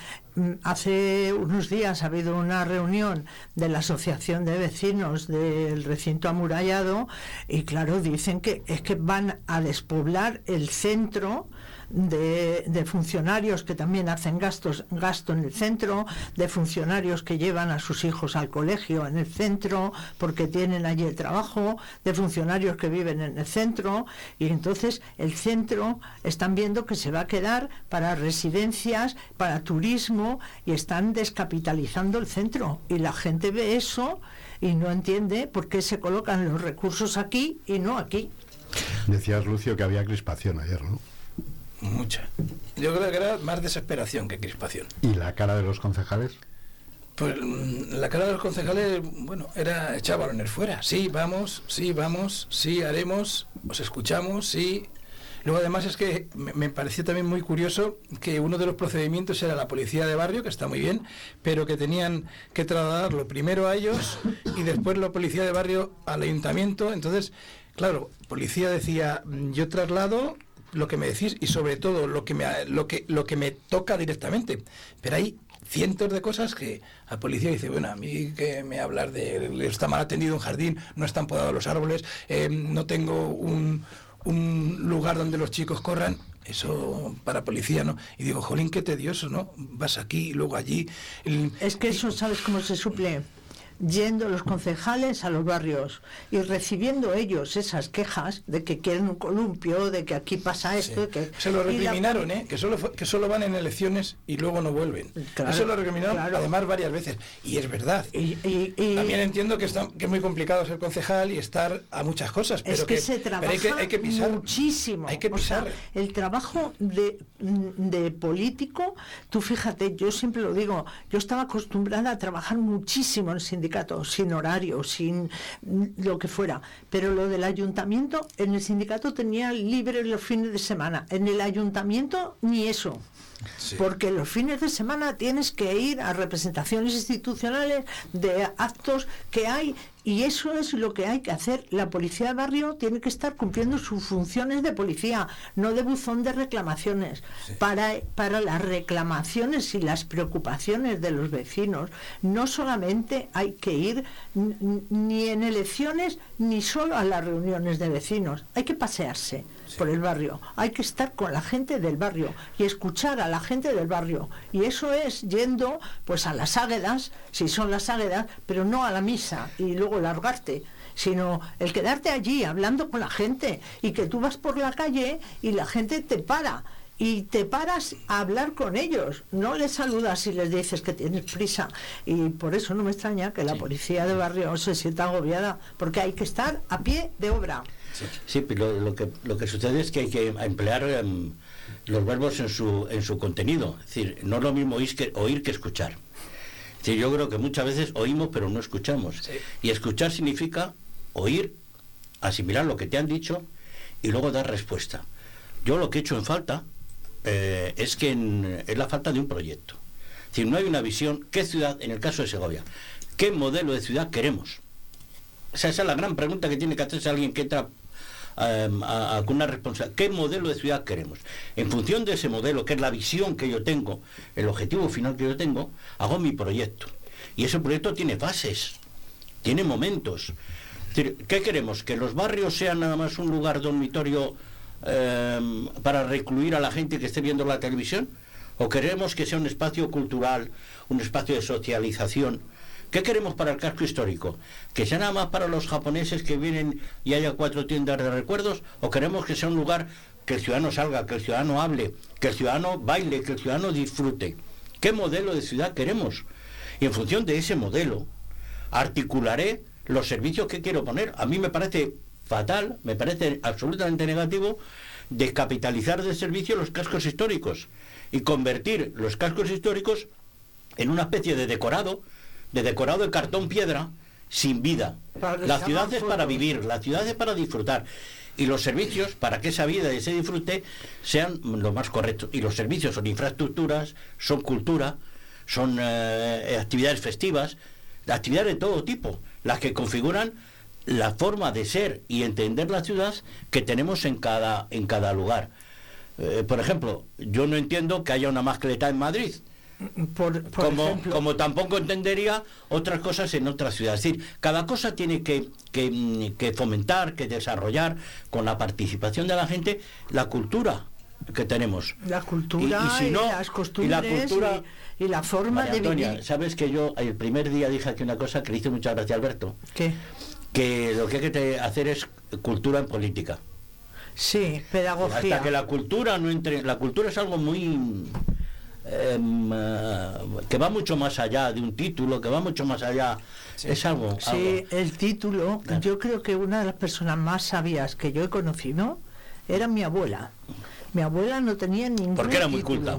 hace unos días ha habido una reunión de la asociación de vecinos del recinto amurallado y claro dicen que es que van a despoblar el centro de, funcionarios que también hacen gastos, gasto en el centro, de funcionarios que llevan a sus hijos al colegio en el centro porque tienen allí el trabajo, de funcionarios que viven en el centro y entonces el centro están viendo que se va a quedar para residencias, para turismo y están descapitalizando el centro y la gente ve eso y no entiende por qué se colocan los recursos aquí y no aquí. Decías, Lucio, que había crispación ayer, ¿no? Mucha. Yo creo que era más desesperación que crispación. ¿Y la cara de los concejales? Pues mm, la cara de los concejales, bueno, era echar balones fuera. Sí, vamos, sí, vamos, sí, haremos, os escuchamos, sí. Luego además es que me, me pareció también muy curioso que uno de los procedimientos era la policía de barrio, que está muy bien, pero que tenían que trasladarlo primero a ellos y después la policía de barrio al ayuntamiento. Entonces, claro, policía decía, "Mm, yo traslado lo que me decís y sobre todo lo que me lo que lo que me toca directamente. Pero hay cientos de cosas que la policía dice bueno a mí que me hablas de está mal atendido un jardín no están podados los árboles eh, no tengo un, un lugar donde los chicos corran eso para policía no y digo jolín qué tedioso no vas aquí y luego allí Es que eso, ¿sabes cómo se suple? Yendo los concejales a los barrios y recibiendo ellos esas quejas de que quieren un columpio, de que aquí pasa esto, que... Se lo la- recriminaron, ¿eh? Que solo, que solo van en elecciones y luego no vuelven. Claro, Eso lo recriminaron claro. además varias veces. Y es verdad. Y, y- y- También entiendo que, está, que es muy complicado ser concejal y estar a muchas cosas. Pero es que, se pero trabaja hay que, hay que pisar. muchísimo. Hay que O sea, pisar. el trabajo de, de político, tú fíjate, yo siempre lo digo, yo estaba acostumbrada a trabajar muchísimo en el sindicato, sin horario, sin lo que fuera. Pero lo del ayuntamiento, en el sindicato tenía libre los fines de semana. En el ayuntamiento, ni eso. Porque los fines de semana tienes que ir a representaciones institucionales de actos que hay y eso es lo que hay que hacer. La policía de barrio tiene que estar cumpliendo sus funciones de policía, no de buzón de reclamaciones. Para, para las reclamaciones y las preocupaciones de los vecinos, no solamente hay que ir ni en elecciones ni solo a las reuniones de vecinos, hay que pasearse por el barrio. Hay que estar con la gente del barrio y escuchar a la gente del barrio. Y eso es yendo pues a las águedas, si son las águedas, pero no a la misa y luego largarte sino el quedarte allí hablando con la gente y que tú vas por la calle y la gente te para y te paras a hablar con ellos, no les saludas y les dices que tienes prisa y por eso no me extraña que la policía de barrio se sienta agobiada porque hay que estar a pie de obra. Sí, pero lo, lo que, lo que sucede es que hay que emplear em, los verbos en su, en su contenido. Es decir, no es lo mismo oír que, oír que escuchar. Es decir, yo creo que muchas veces oímos pero no escuchamos. Sí. Y escuchar significa oír, asimilar lo que te han dicho y luego dar respuesta. Yo lo que he hecho en falta eh, es que en- es la falta de un proyecto. Es decir, no hay una visión. ¿Qué ciudad, en el caso de Segovia, qué modelo de ciudad queremos? O sea, esa es la gran pregunta que tiene que hacerse alguien que entra responsabilidad. ¿Qué modelo de ciudad queremos? En función de ese modelo, que es la visión que yo tengo, el objetivo final que yo tengo, hago mi proyecto. Y ese proyecto tiene fases, tiene momentos. ¿Qué queremos? ¿Que los barrios sean nada más un lugar dormitorio em, para recluir a la gente que esté viendo la televisión? ¿O queremos que sea un espacio cultural, un espacio de socialización? ¿Qué queremos para el casco histórico? ¿Que sea nada más para los japoneses que vienen y haya cuatro tiendas de recuerdos? ¿O queremos que sea un lugar que el ciudadano salga, que el ciudadano hable, que el ciudadano baile, que el ciudadano disfrute? ¿Qué modelo de ciudad queremos? Y en función de ese modelo, articularé los servicios que quiero poner. A mí me parece fatal, me parece absolutamente negativo descapitalizar de servicio los cascos históricos y convertir los cascos históricos en una especie de decorado, de decorado de cartón piedra sin vida. La ciudad es para vivir, la ciudad es para disfrutar. Y los servicios, para que esa vida y ese disfrute sean lo más correctos. Y los servicios son infraestructuras, son cultura, son eh, actividades festivas, actividades de todo tipo, las que configuran la forma de ser y entender la ciudad que tenemos en cada, en cada lugar. Eh, por ejemplo, yo no entiendo que haya una mascleta en Madrid, Por, por como, ejemplo, como tampoco entendería otras cosas en otras ciudades. Es decir, cada cosa tiene que, que, mm, que fomentar, que desarrollar con la participación de la gente la cultura, que tenemos. La cultura y, si no, las costumbres y la, cultura, y, la forma de Antonia, vivir. ¿sabes que yo el primer día dije aquí una cosa que le hizo mucha gracia a Alberto? ¿Qué? Que lo que hay que hacer es cultura en política. Sí, pedagogía. Hasta que la cultura no entre... La cultura es algo muy... Em, eh, que va mucho más allá de un título, que va mucho más allá. Es algo. Sí, el título. Yo creo que una de las personas más sabias que yo he conocido era mi abuela. Mi abuela no tenía ningún. Porque era muy culta.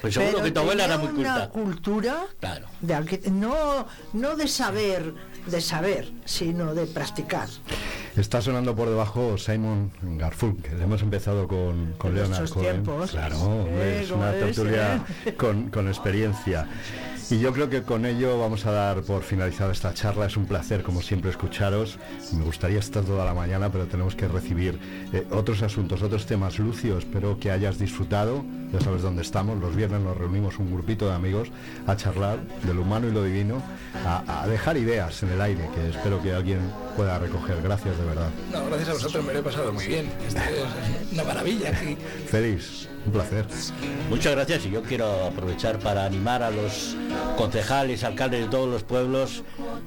Pues seguro que tu abuela era muy culta. Una cultura claro. de, no, no de saber, de saber, sino de practicar. Está sonando por debajo Simon Garfunkel. Hemos empezado con, con Leonard Cohen. Claro, es una tertulia con, con experiencia. Y yo creo que con ello vamos a dar por finalizada esta charla. Es un placer, como siempre, escucharos. Me gustaría estar toda la mañana, pero tenemos que recibir eh, otros asuntos, otros temas. Lucio, espero que hayas disfrutado. Ya sabes dónde estamos. Los viernes nos reunimos un grupito de amigos a charlar de lo humano y lo divino, a, a dejar ideas en el aire, que espero que alguien pueda recoger. Gracias, de verdad. No, gracias a vosotros, me lo he pasado muy bien. Esto es una maravilla. Feliz, un placer. Muchas gracias y yo quiero aprovechar para animar a los concejales, alcaldes de todos los pueblos,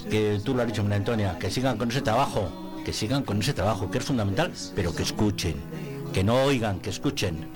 que tú lo has dicho, María Antonia, que sigan con ese trabajo, que sigan con ese trabajo, que es fundamental, pero que escuchen, que no oigan, que escuchen.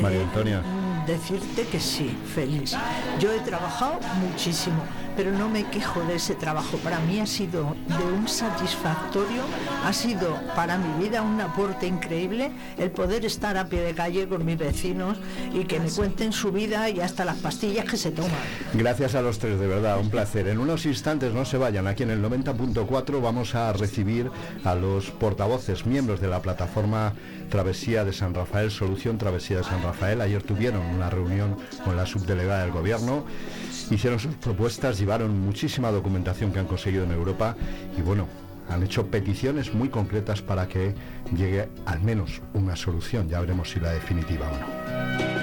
María Antonia. Decirte que sí, feliz. Yo he trabajado muchísimo pero no me quejo de ese trabajo. Para mí ha sido de un satisfactorio, ha sido para mi vida un aporte increíble el poder estar a pie de calle con mis vecinos y que me cuenten su vida y hasta las pastillas que se toman. Gracias a los tres, de verdad, un placer. En unos instantes no se vayan, aquí en el 90.4 vamos a recibir a los portavoces, miembros de la plataforma Travesía de San Rafael, Solución Travesía de San Rafael. Ayer tuvieron una reunión con la subdelegada del gobierno hicieron sus propuestas, llevaron muchísima documentación que han conseguido en Europa y bueno, han hecho peticiones muy concretas para que llegue al menos una solución. Ya veremos si la definitiva o no.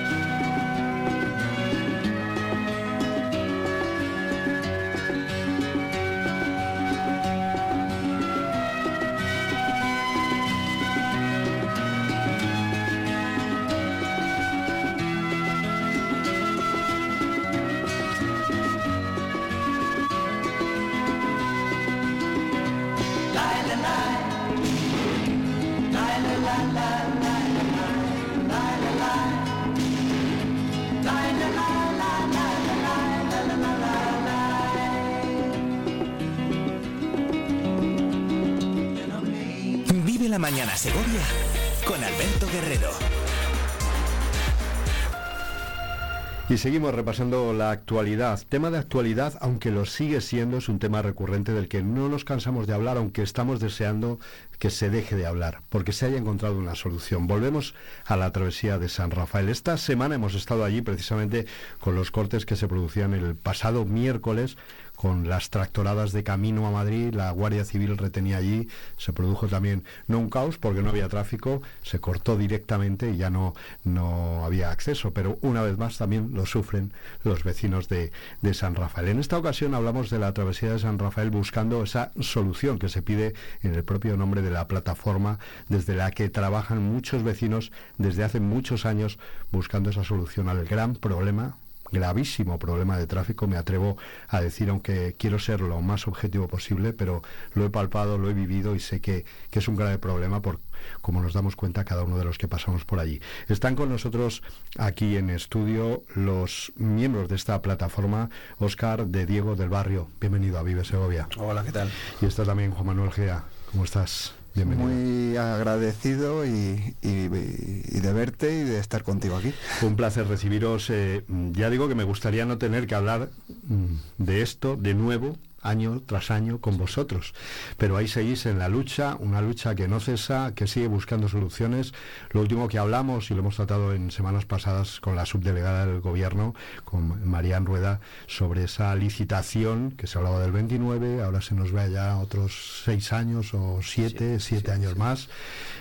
Y seguimos repasando la actualidad. Tema de actualidad, aunque lo sigue siendo, es un tema recurrente del que no nos cansamos de hablar, aunque estamos deseando que se deje de hablar, porque se haya encontrado una solución. Volvemos a la travesía de San Rafael. Esta semana hemos estado allí precisamente con los cortes que se producían el pasado miércoles con las tractoradas de camino a Madrid, la Guardia Civil retenía allí, se produjo también no un caos porque no había tráfico, se cortó directamente y ya no, no había acceso, pero una vez más también lo sufren los vecinos de, de San Rafael. En esta ocasión hablamos de la travesía de San Rafael buscando esa solución que se pide en el propio nombre de la plataforma desde la que trabajan muchos vecinos desde hace muchos años buscando esa solución al gran problema gravísimo problema de tráfico, me atrevo a decir, aunque quiero ser lo más objetivo posible, pero lo he palpado, lo he vivido y sé que, es un grave problema por como nos damos cuenta cada uno de los que pasamos por allí. Están con nosotros aquí en estudio los miembros de esta plataforma, Oscar de Diego del Barrio. Bienvenido a Vive Segovia. Hola, ¿qué tal? Y está también Juan Manuel Gea. ¿Cómo estás? Muy agradecido y, de verte y de estar contigo aquí. Un placer recibiros. Eh, ya digo que me gustaría no tener que hablar mm, de esto de nuevo año tras año con vosotros. Pero ahí seguís en la lucha, una lucha que no cesa, que sigue buscando soluciones. Lo último que hablamos, y lo hemos tratado en semanas pasadas con la subdelegada del gobierno, con Marían Rueda, sobre esa licitación que se hablaba del 29, ahora se nos ve ya otros seis años o siete, siete, años más.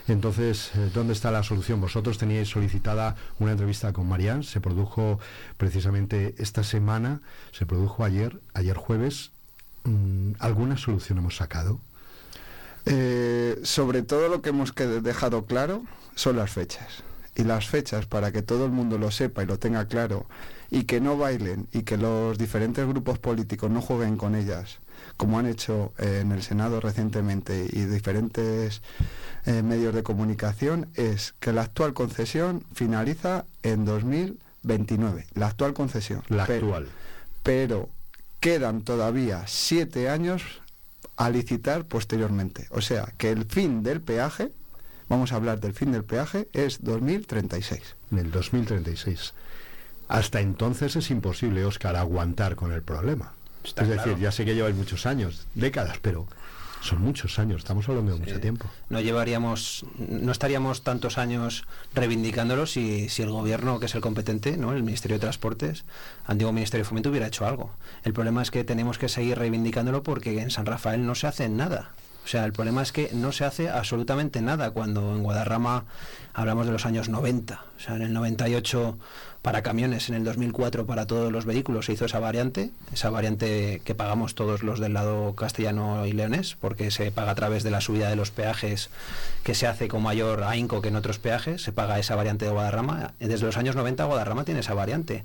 Entonces, eh, ¿dónde está la solución? Vosotros teníais solicitada una entrevista con Marían, se produjo precisamente esta semana, se produjo ayer, ayer jueves, ¿Alguna solución hemos sacado? Eh, sobre todo lo que hemos dejado claro son las fechas. y las fechas para que todo el mundo lo sepa y lo tenga claro y que no bailen y que los diferentes grupos políticos no jueguen con ellas como han hecho eh, en el Senado recientemente y diferentes eh, medios de comunicación, es que la actual concesión finaliza en 2029. La actual concesión. La actual. Pero quedan todavía siete años a licitar posteriormente. O sea, que el fin del peaje, vamos a hablar del fin del peaje, es 2036. En el 2036. Hasta entonces es imposible, Óscar, aguantar con el problema. Está es claro. decir, ya sé que lleváis muchos años, décadas, pero son muchos años, estamos hablando de mucho tiempo. No llevaríamos, no estaríamos tantos años reivindicándolo si, si el gobierno, que es el competente, ¿no? el Ministerio de Transportes, antiguo Ministerio de Fomento, hubiera hecho algo. El problema es que tenemos que seguir reivindicándolo porque en San Rafael no se hace nada. O sea, el problema es que no se hace absolutamente nada cuando en Guadarrama hablamos de los años 90. O sea, en el 98 para camiones, en el 2004 para todos los vehículos se hizo esa variante, esa variante que pagamos todos los del lado castellano y leonés, porque se paga a través de la subida de los peajes que se hace con mayor ahínco que en otros peajes, se paga esa variante de Guadarrama. Desde los años 90 Guadarrama tiene esa variante.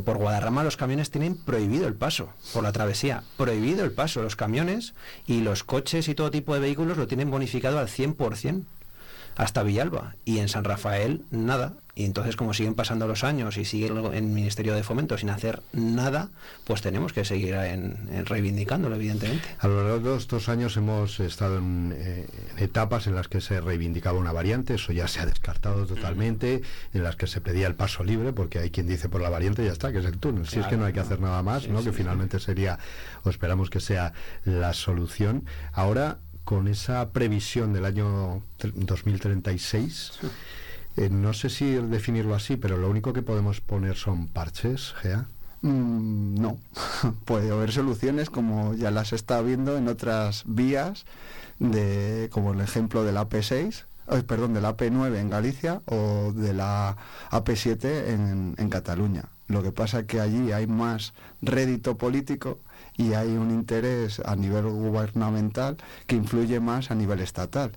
Por Guadarrama los camiones tienen prohibido el paso por la travesía, prohibido el paso. Los camiones y los coches y todo tipo de vehículos lo tienen bonificado al 100% hasta Villalba y en San Rafael nada y entonces como siguen pasando los años y sigue el en Ministerio de Fomento sin hacer nada pues tenemos que seguir en, en reivindicándolo evidentemente A lo largo de estos años hemos estado en, eh, en etapas en las que se reivindicaba una variante, eso ya se ha descartado totalmente, en las que se pedía el paso libre, porque hay quien dice por la variante y ya está, que es el túnel. Si es que no hay que hacer nada más, ¿no? que finalmente sería, o esperamos que sea la solución. Ahora, con esa previsión del año tre- 2036, eh, no sé si definirlo así, pero lo único que podemos poner son parches, Gea. Mm, no, puede haber soluciones como ya las está viendo en otras vías, de, como el ejemplo del AP6, ay, perdón, del AP9 en Galicia o de la AP7 en, en Cataluña. Lo que pasa es que allí hay más rédito político y hay un interés a nivel gubernamental que influye más a nivel estatal.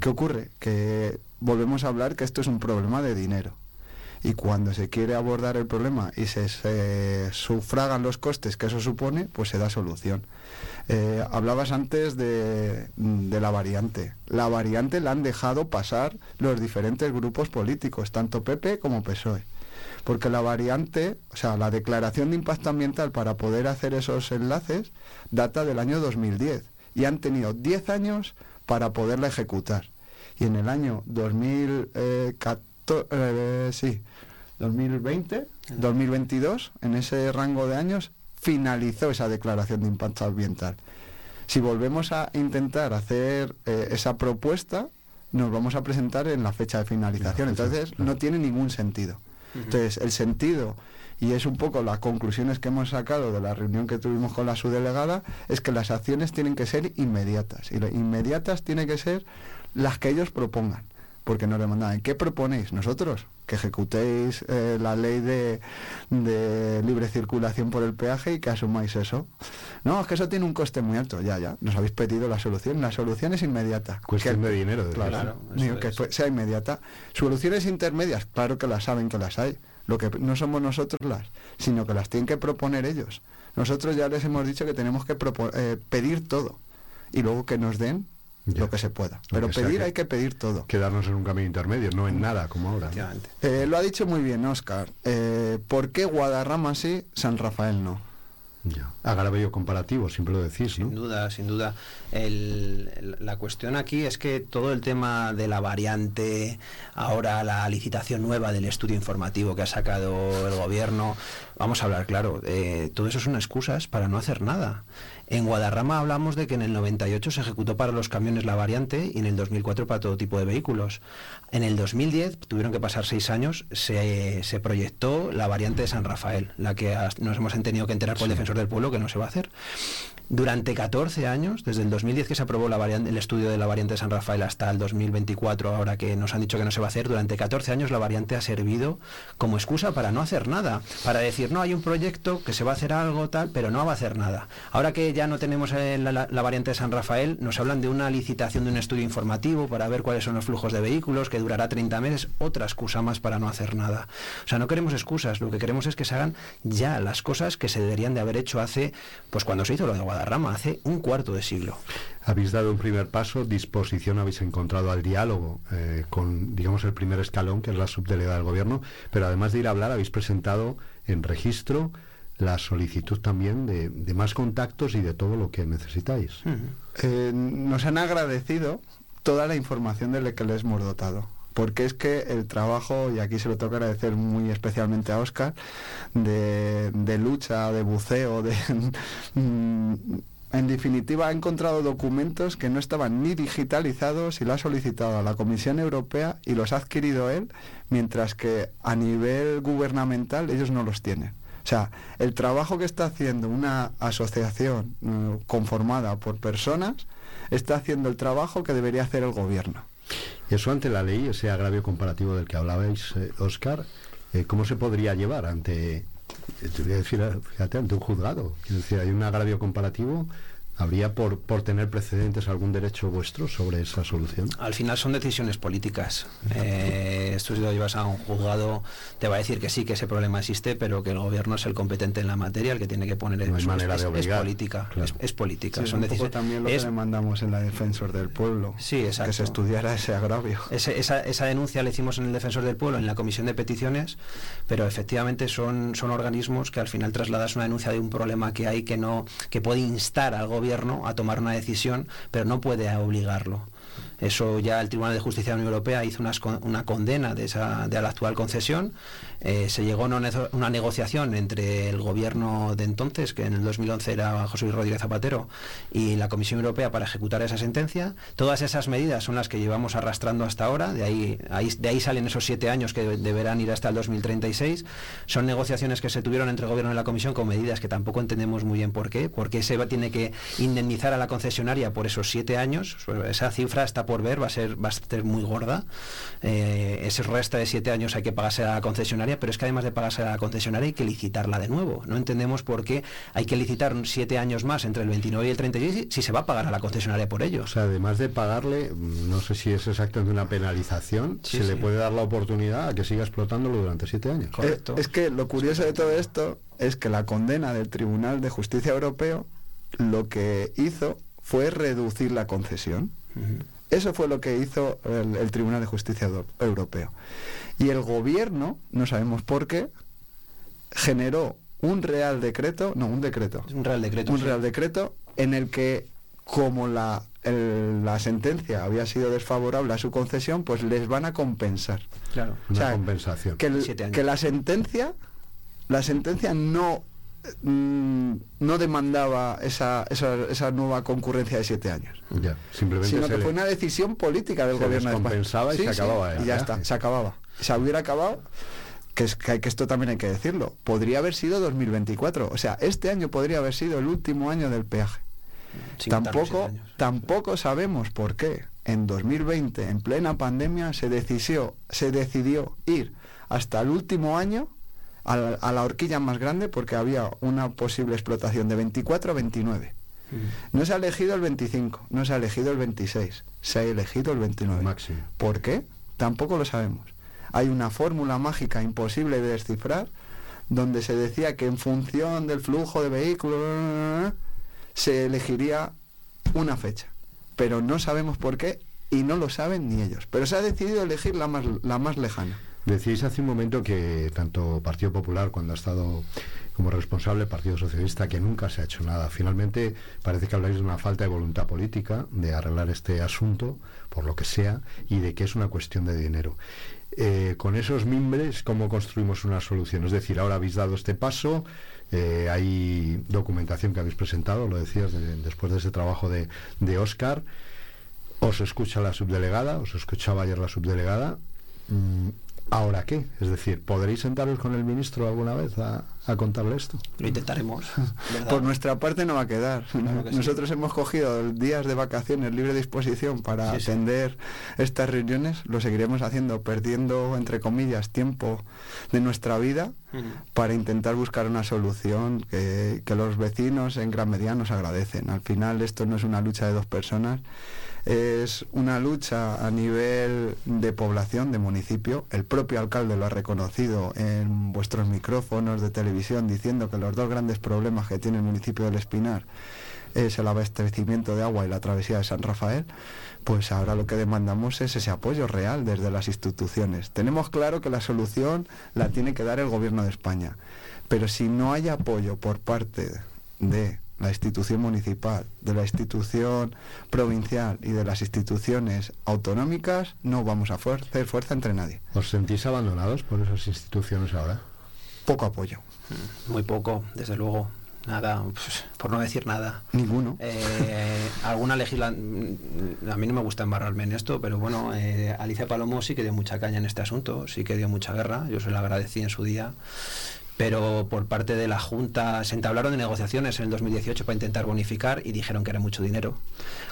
¿Qué ocurre? Que volvemos a hablar que esto es un problema de dinero y cuando se quiere abordar el problema y se, se sufragan los costes que eso supone, pues se da solución. Eh, hablabas antes de, de la variante. La variante la han dejado pasar los diferentes grupos políticos, tanto PP como PSOE. Porque la variante, o sea, la declaración de impacto ambiental para poder hacer esos enlaces data del año 2010 y han tenido 10 años para poderla ejecutar. Y en el año 2014, eh, sí, 2020, 2022, en ese rango de años, finalizó esa declaración de impacto ambiental. Si volvemos a intentar hacer eh, esa propuesta, nos vamos a presentar en la fecha de finalización. Entonces, no tiene ningún sentido. Entonces, el sentido, y es un poco las conclusiones que hemos sacado de la reunión que tuvimos con la subdelegada, es que las acciones tienen que ser inmediatas. Y las inmediatas tienen que ser las que ellos propongan. Porque nos demandan, ¿qué proponéis? Nosotros, que ejecutéis eh, la ley de, de libre circulación por el peaje y que asumáis eso. No, es que eso tiene un coste muy alto. Ya, ya, nos habéis pedido la solución. La solución es inmediata. Cuestión Que- de dinero, desde Claro, Claro, digo, que sea inmediata. Soluciones intermedias, claro que las saben que las hay. Lo que no somos nosotros las, sino que las tienen que proponer ellos. Nosotros ya les hemos dicho que tenemos que eh, pedir todo y luego que nos den Ya. lo que se pueda. Pero pedir que- hay que pedir todo. Quedarnos en un camino intermedio, no en nada como ahora. Eh, lo ha dicho muy bien Oscar. Eh, ¿Por qué Guadarrama sí, San Rafael no? Ya. Agravio comparativo, siempre lo decís, Sin ¿no? duda, sin duda. El- el- la cuestión aquí es que todo el tema de la variante, ahora la licitación nueva del estudio informativo que ha sacado el gobierno, vamos a hablar claro, eh, todo eso son excusas para no hacer nada. En Guadarrama hablamos de que en el 98 se ejecutó para los camiones la variante y en el 2004 para todo tipo de vehículos. En el 2010, tuvieron que pasar seis años, se, se proyectó la variante de San Rafael, la que nos hemos tenido que enterar por el defensor del pueblo que no se va a hacer. Durante 14 años, desde el 2010 que se aprobó la variante, el estudio de la variante de San Rafael hasta el 2024, ahora que nos han dicho que no se va a hacer, durante 14 años la variante ha servido como excusa para no hacer nada, para decir, no, hay un proyecto que se va a hacer algo tal, pero no va a hacer nada. Ahora que ya no tenemos eh, la, la- variante de San Rafael, nos hablan de una licitación de un estudio informativo para ver cuáles son los flujos de vehículos, que durará 30 meses, otra excusa más para no hacer nada. O sea, no queremos excusas, lo que queremos es que se hagan ya las cosas que se deberían de haber hecho hace, pues cuando se hizo lo de Guadarrama, hace un cuarto de siglo. Habéis dado un primer paso, disposición habéis encontrado al diálogo eh, con, digamos, el primer escalón, que es la subdelegada del gobierno, pero además de ir a hablar, habéis presentado en registro la solicitud también de, de más contactos y de todo lo que necesitáis. Eh, nos han agradecido toda la información de la que les hemos dotado. Porque es que el trabajo, y aquí se lo tengo que agradecer muy especialmente a Oscar, de, lucha, de buceo, de... en definitiva, ha encontrado documentos que no estaban ni digitalizados y lo ha solicitado a la Comisión Europea y los ha adquirido él, mientras que a nivel gubernamental ellos no los tienen. O sea, el trabajo que está haciendo una asociación eh, conformada por personas está haciendo el trabajo que debería hacer el gobierno. Eso ante la ley, ese agravio comparativo del que hablabais, eh, Oscar, eh, ¿cómo se podría llevar ante, eh, te voy a decir, fíjate, ante un juzgado? Quiero decir, hay un agravio comparativo, ¿habría por, por tener precedentes algún derecho vuestro sobre esa solución? Al final son decisiones políticas. Eh, esto si lo llevas a un juzgado, te va a decir que sí, que ese problema existe, pero que el gobierno es el competente en la materia, el que tiene que poner No hay eso. manera es, de es obligar, política, claro. es, es política. Sí, son un poco decisiones. también lo es- que demandamos en la Defensor del Pueblo. Sí, exacto. Que se estudiara ese agravio. Ese- esa, esa denuncia la hicimos en el Defensor del Pueblo, en la Comisión de Peticiones, pero efectivamente son, son organismos que al final trasladas una denuncia de un problema que hay que no que puede instar al gobierno a tomar una decisión, pero no puede obligarlo. Eso ya el Tribunal de Justicia de la Unión Europea hizo con- una condena de, esa, de la actual concesión. Eh, se llegó a una, una negociación entre el gobierno de entonces, que en el 2011 era José Luis Rodríguez Zapatero, y la Comisión Europea para ejecutar esa sentencia. Todas esas medidas son las que llevamos arrastrando hasta ahora. De ahí, de ahí salen esos siete años que deberán ir hasta el 2036. Son negociaciones que se tuvieron entre el gobierno y la Comisión con medidas que tampoco entendemos muy bien por qué. Porque se tiene que indemnizar a la concesionaria por esos siete años. Esa cifra está por ver, va a ser, va a ser muy gorda. Eh, ese resta de siete años hay que pagarse a la concesionaria, pero es que además de pagarse a la concesionaria hay que licitarla de nuevo. No entendemos por qué hay que licitar siete años más entre el 29 y el 36 si- si se va a pagar a la concesionaria por ello. O sea, además de pagarle, no sé si es exactamente una penalización, Sí, se sí. le puede dar la oportunidad a que siga explotándolo durante siete años. Correcto. Eh, es que lo curioso de todo esto es que la condena del Tribunal de Justicia Europeo lo que hizo fue reducir la concesión. Eso fue lo que hizo el, el Tribunal de Justicia Euro- Europeo. Y el gobierno, no sabemos por qué, generó un real decreto, no, un decreto, Es un real decreto. un sí. real decreto en el que como la, el- la sentencia había sido desfavorable a su concesión, pues les van a compensar. Claro. Una o sea, compensación. Que, el- que la sentencia, la sentencia no no demandaba esa, esa, esa nueva concurrencia de siete años, Ya, simplemente sino que le- fue una decisión política del se gobierno de España. y se acababa y ya está, se acababa. Se hubiera acabado que, es, que, hay- que esto también hay que decirlo. Podría haber sido 2024, o sea, este año podría haber sido el último año del peaje. Sin Tampoco, años. tampoco sabemos por qué en 2020, en plena pandemia, se decidió, se decidió ir hasta el último año a la, a la horquilla más grande porque había una posible explotación de 24 a 29. Mm. No se ha elegido el 25, no se ha elegido el 26, se ha elegido el 29. Máximo. ¿Por qué? Tampoco lo sabemos. Hay una fórmula mágica imposible de descifrar donde se decía que en función del flujo de vehículos se elegiría una fecha. Pero no sabemos por qué y no lo saben ni ellos. Pero se ha decidido elegir la más, la más lejana. Decíais hace un momento que tanto Partido Popular, cuando ha estado como responsable Partido Socialista, que nunca se ha hecho nada. Finalmente parece que habláis de una falta de voluntad política de arreglar este asunto, por lo que sea, y de que es una cuestión de dinero. Eh, con esos mimbres, ¿cómo construimos una solución? Es decir, ahora habéis dado este paso, eh, hay documentación que habéis presentado, lo decías, de- después de ese trabajo de, de Oscar. Os escucha la subdelegada, os escuchaba ayer la subdelegada. ¿Ahora qué? Es decir, ¿podréis sentaros con el ministro alguna vez a, a contarle esto? Lo intentaremos. ¿verdad? Por nuestra parte no va a quedar. Claro que sí. Nosotros hemos cogido días de vacaciones libre disposición para Sí, sí. atender estas reuniones. Lo seguiremos haciendo, perdiendo, entre comillas, tiempo de nuestra vida para intentar buscar una solución que, que los vecinos en gran medida nos agradecen. Al final esto no es una lucha de dos personas, es una lucha a nivel de población, de municipio. El propio alcalde lo ha reconocido en vuestros micrófonos de televisión diciendo que los dos grandes problemas que tiene el municipio del Espinar es el abastecimiento de agua y la travesía de San Rafael, pues ahora lo que demandamos es ese apoyo real desde las instituciones. Tenemos claro que la solución la tiene que dar el gobierno de España, pero si no hay apoyo por parte de la institución municipal, de la institución provincial y de las instituciones autonómicas, no vamos a fuer- hacer fuerza entre nadie. ¿Os sentís abandonados por esas instituciones ahora? Poco apoyo, Muy poco, desde luego. Nada, pues, por no decir nada. ninguno. Eh, alguna legisla a mí no me gusta embarrarme en esto, pero bueno, eh, Alicia Palomo sí que dio mucha caña en este asunto, sí que dio mucha guerra, yo se lo agradecí en su día. Pero por parte de la Junta se entablaron de negociaciones en el 2018 para intentar bonificar y dijeron que era mucho dinero.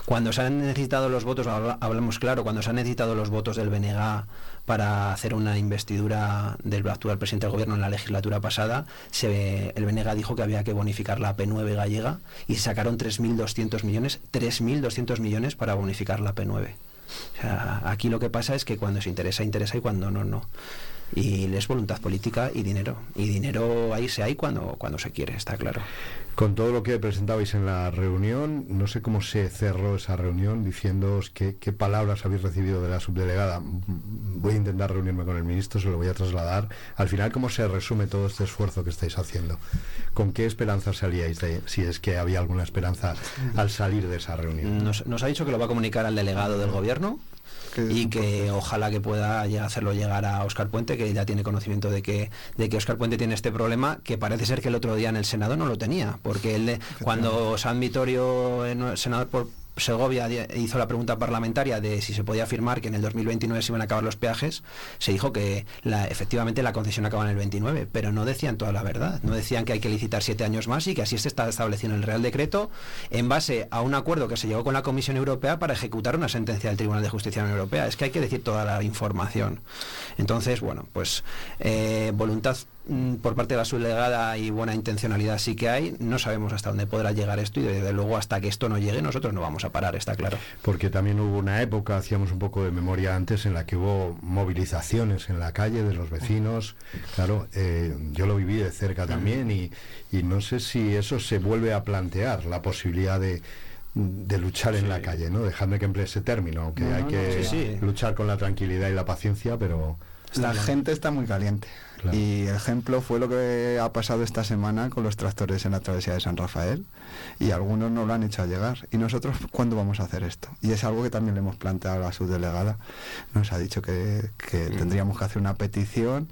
Cuando se han necesitado los votos, habla- hablamos claro, cuando se han necesitado los votos del BNG para hacer una investidura del actual presidente del gobierno en la legislatura pasada, se, el BNG dijo que había que bonificar la P9 gallega y sacaron 3.200 millones, 3.200 millones para bonificar la P9. O sea, aquí lo que pasa es que cuando se interesa, interesa y cuando no, no. Y es voluntad política y dinero. Y dinero ahí se hay cuando, cuando se quiere, está claro. Con todo lo que presentabais en la reunión, no sé cómo se cerró esa reunión diciéndoos qué, qué palabras habéis recibido de la subdelegada. Voy a intentar reunirme con el ministro, se lo voy a trasladar. Al final, ¿cómo se resume todo este esfuerzo que estáis haciendo? ¿Con qué esperanza salíais de, si es que había alguna esperanza al salir de esa reunión? Nos, nos ha dicho que lo va a comunicar al delegado del gobierno Que y que ojalá que pueda ya hacerlo llegar a Óscar Puente, que ya tiene conocimiento de que, de que Óscar Puente tiene este problema, que parece ser que el otro día en el Senado no lo tenía, porque él, cuando San Vitorio, senador por Segovia, hizo la pregunta parlamentaria de si se podía afirmar que en el 2029 se iban a acabar los peajes, se dijo que la, efectivamente la concesión acaba en el 29, pero no decían toda la verdad, no decían que hay que licitar siete años más y que así se está estableciendo en el Real Decreto en base a un acuerdo que se llegó con la Comisión Europea para ejecutar una sentencia del Tribunal de Justicia de la Unión Europea. Es que hay que decir toda la información. Entonces, bueno, pues eh, voluntad por parte de la subdelegada y buena intencionalidad sí que hay. No sabemos hasta dónde podrá llegar esto y desde luego hasta que esto no llegue nosotros no vamos a parar, está claro. Porque también hubo una época, hacíamos un poco de memoria antes, en la que hubo movilizaciones en la calle de los vecinos. Claro, eh, yo lo viví de cerca también y, y no sé si eso se vuelve a plantear, la posibilidad de de luchar en la calle, ¿no? Dejadme que emplee ese término, que No, hay no, que sí, sí. luchar con la tranquilidad y la paciencia, pero La gente está muy caliente. Claro. Y ejemplo fue lo que ha pasado esta semana con los tractores en la travesía de San Rafael. Y algunos no lo han hecho llegar. ¿Y nosotros cuándo vamos a hacer esto? Y es algo que también le hemos planteado a la subdelegada. Nos ha dicho que, que tendríamos que hacer una petición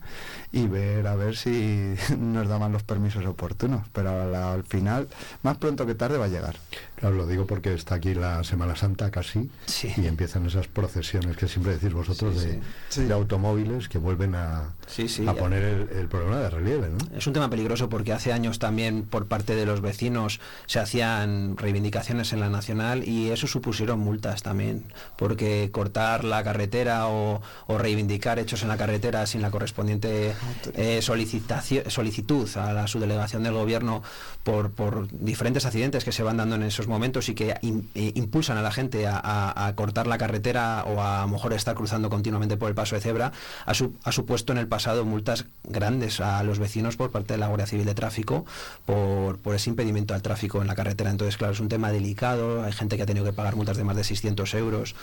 y ver a ver si nos daban los permisos oportunos. Pero al, al final, más pronto que tarde va a llegar. Claro, lo digo porque está aquí la Semana Santa casi Sí. y empiezan esas procesiones que siempre decís vosotros Sí, de, sí. De automóviles que vuelven a, Sí, sí, a poner el, el problema de relieve, ¿no? Es un tema peligroso porque hace años también por parte de los vecinos se hacían reivindicaciones en la nacional y eso supusieron multas también, porque cortar la carretera o, o reivindicar hechos en la carretera sin la correspondiente eh, solicitación, solicitud a la subdelegación del gobierno por, por diferentes accidentes que se van dando en esos momentos y que eh, impulsan a la gente a, a- a cortar la carretera o a, lo mejor estar cruzando continuamente por el paso de cebra, ha, su- ha supuesto en el pasado multas grandes a los vecinos por parte de la Guardia Civil de Tráfico por, por ese impedimento al tráfico en la carretera. Entonces, claro, es un tema delicado, hay gente que ha tenido que pagar multas de más de 600 euros,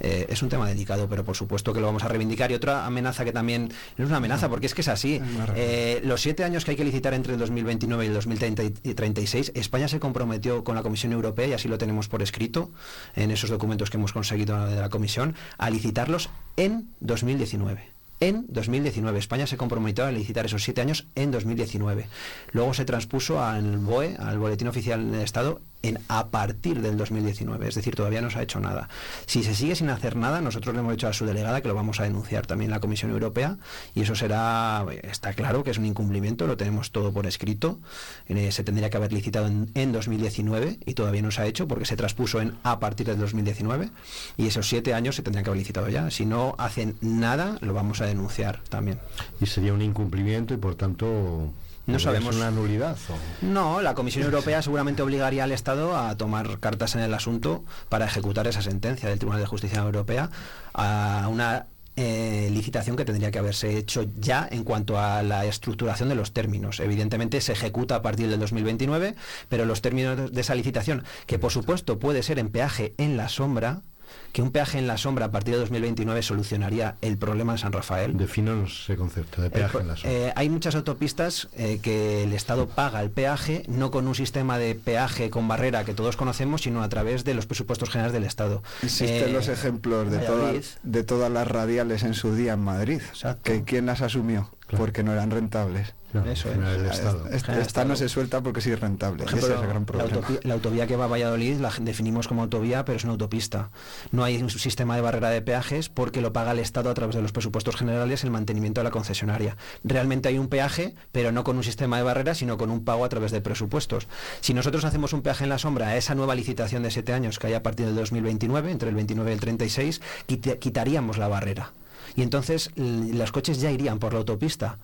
Eh, es un tema delicado, pero por supuesto que lo vamos a reivindicar. Y otra amenaza que también, no es una amenaza, porque es que es así. Eh, los siete años que hay que licitar entre el 2029 y el 2036, España se comprometió con la Comisión Europea, y así lo tenemos por escrito en esos documentos que hemos conseguido de la Comisión, a licitarlos en 2019. En 2019. España se comprometió a licitar esos siete años en 2019. Luego se transpuso al BOE, al Boletín Oficial del Estado, en a partir del 2019, es decir, todavía no se ha hecho nada. Si se sigue sin hacer nada, nosotros le hemos dicho a su delegada que lo vamos a denunciar también la Comisión Europea y eso será, está claro que es un incumplimiento, lo tenemos todo por escrito, eh, se tendría que haber licitado en, en 2019 y todavía no se ha hecho porque se traspuso en a partir del 2019 y esos siete años se tendrían que haber licitado ya. Si no hacen nada, lo vamos a denunciar también. Y sería un incumplimiento y por tanto No ¿podría sabemos. una nulidad. o- No, la Comisión Europea seguramente obligaría al Estado a tomar cartas en el asunto para ejecutar esa sentencia del Tribunal de Justicia Europea a una eh, licitación que tendría que haberse hecho ya en cuanto a la estructuración de los términos. Evidentemente se ejecuta a partir del 2029, pero los términos de esa licitación, que por supuesto puede ser en peaje en la sombra, que un peaje en la sombra a partir de 2029 solucionaría el problema en San Rafael. Defínanos ese concepto de peaje en la zona. eh, hay muchas autopistas eh, que el Estado paga el peaje, no con un sistema de peaje con barrera que todos conocemos, sino a través de los presupuestos generales del Estado. Existen Eh, los ejemplos de, todas de todas las radiales en su día en Madrid. Exacto. Que ¿Quién las asumió? Claro. Porque no eran rentables. Claro, eso es. el Estado. Esta, General esta no se suelta porque sí es rentable. Por Ese ejemplo, es el gran la, problema. la autovía que va a Valladolid la definimos como autovía, pero es una autopista. No hay un sistema de barrera de peajes porque lo paga el Estado a través de los presupuestos generales el mantenimiento de la concesionaria. Realmente hay un peaje, pero no con un sistema de barrera, sino con un pago a través de presupuestos. Si nosotros hacemos un peaje en la sombra a esa nueva licitación de siete años que hay a partir del 2029, entre el 29 y el 36, quita- quitaríamos la barrera. Y entonces los coches ya irían por la autopista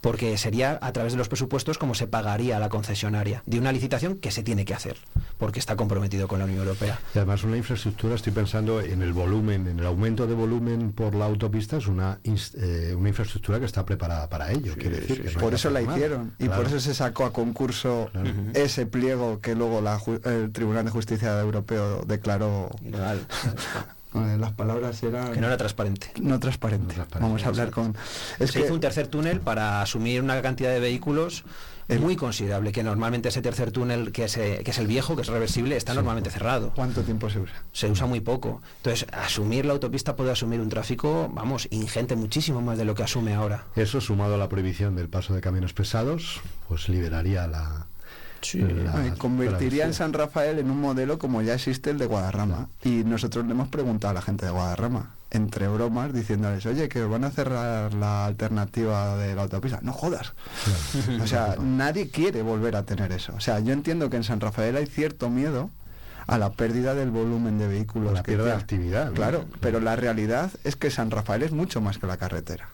porque sería a través de los presupuestos como se pagaría a la concesionaria de una licitación que se tiene que hacer, porque está comprometido con la Unión Europea. Y además una infraestructura, estoy pensando en el volumen, en el aumento de volumen por la autopista, es una, eh, una infraestructura que está preparada para ello. quiere decir, que no hay por eso la hicieron y Claro. por eso se sacó a concurso Claro. ese pliego que luego la ju- el Tribunal de Justicia Europeo declaró Ilegal. eh, las palabras eran que no era transparente. no transparente. No transparente, Vamos a hablar con es se que hizo un tercer túnel para asumir una cantidad de vehículos El- muy considerable, que normalmente ese tercer túnel, que es, eh, que es el viejo, que es reversible, está normalmente cerrado. ¿cuánto tiempo se usa? Se usa muy poco. Entonces, asumir la autopista puede asumir un tráfico, vamos, ingente, muchísimo más de lo que asume ahora. Eso sumado a la prohibición del paso de camiones pesados, pues liberaría la... la Eh, convertiría en. San Rafael en un modelo como ya existe el de Guadarrama. Y nosotros le hemos preguntado a la gente de Guadarrama, entre bromas, diciéndoles, oye, que van a cerrar la alternativa de la autopista. No jodas. O sea, nadie quiere volver a tener eso. O sea, yo entiendo que en San Rafael hay cierto miedo a la pérdida del volumen de vehículos. A la pérdida de actividad, ¿no? Claro, pero la realidad es que San Rafael es mucho más que la carretera.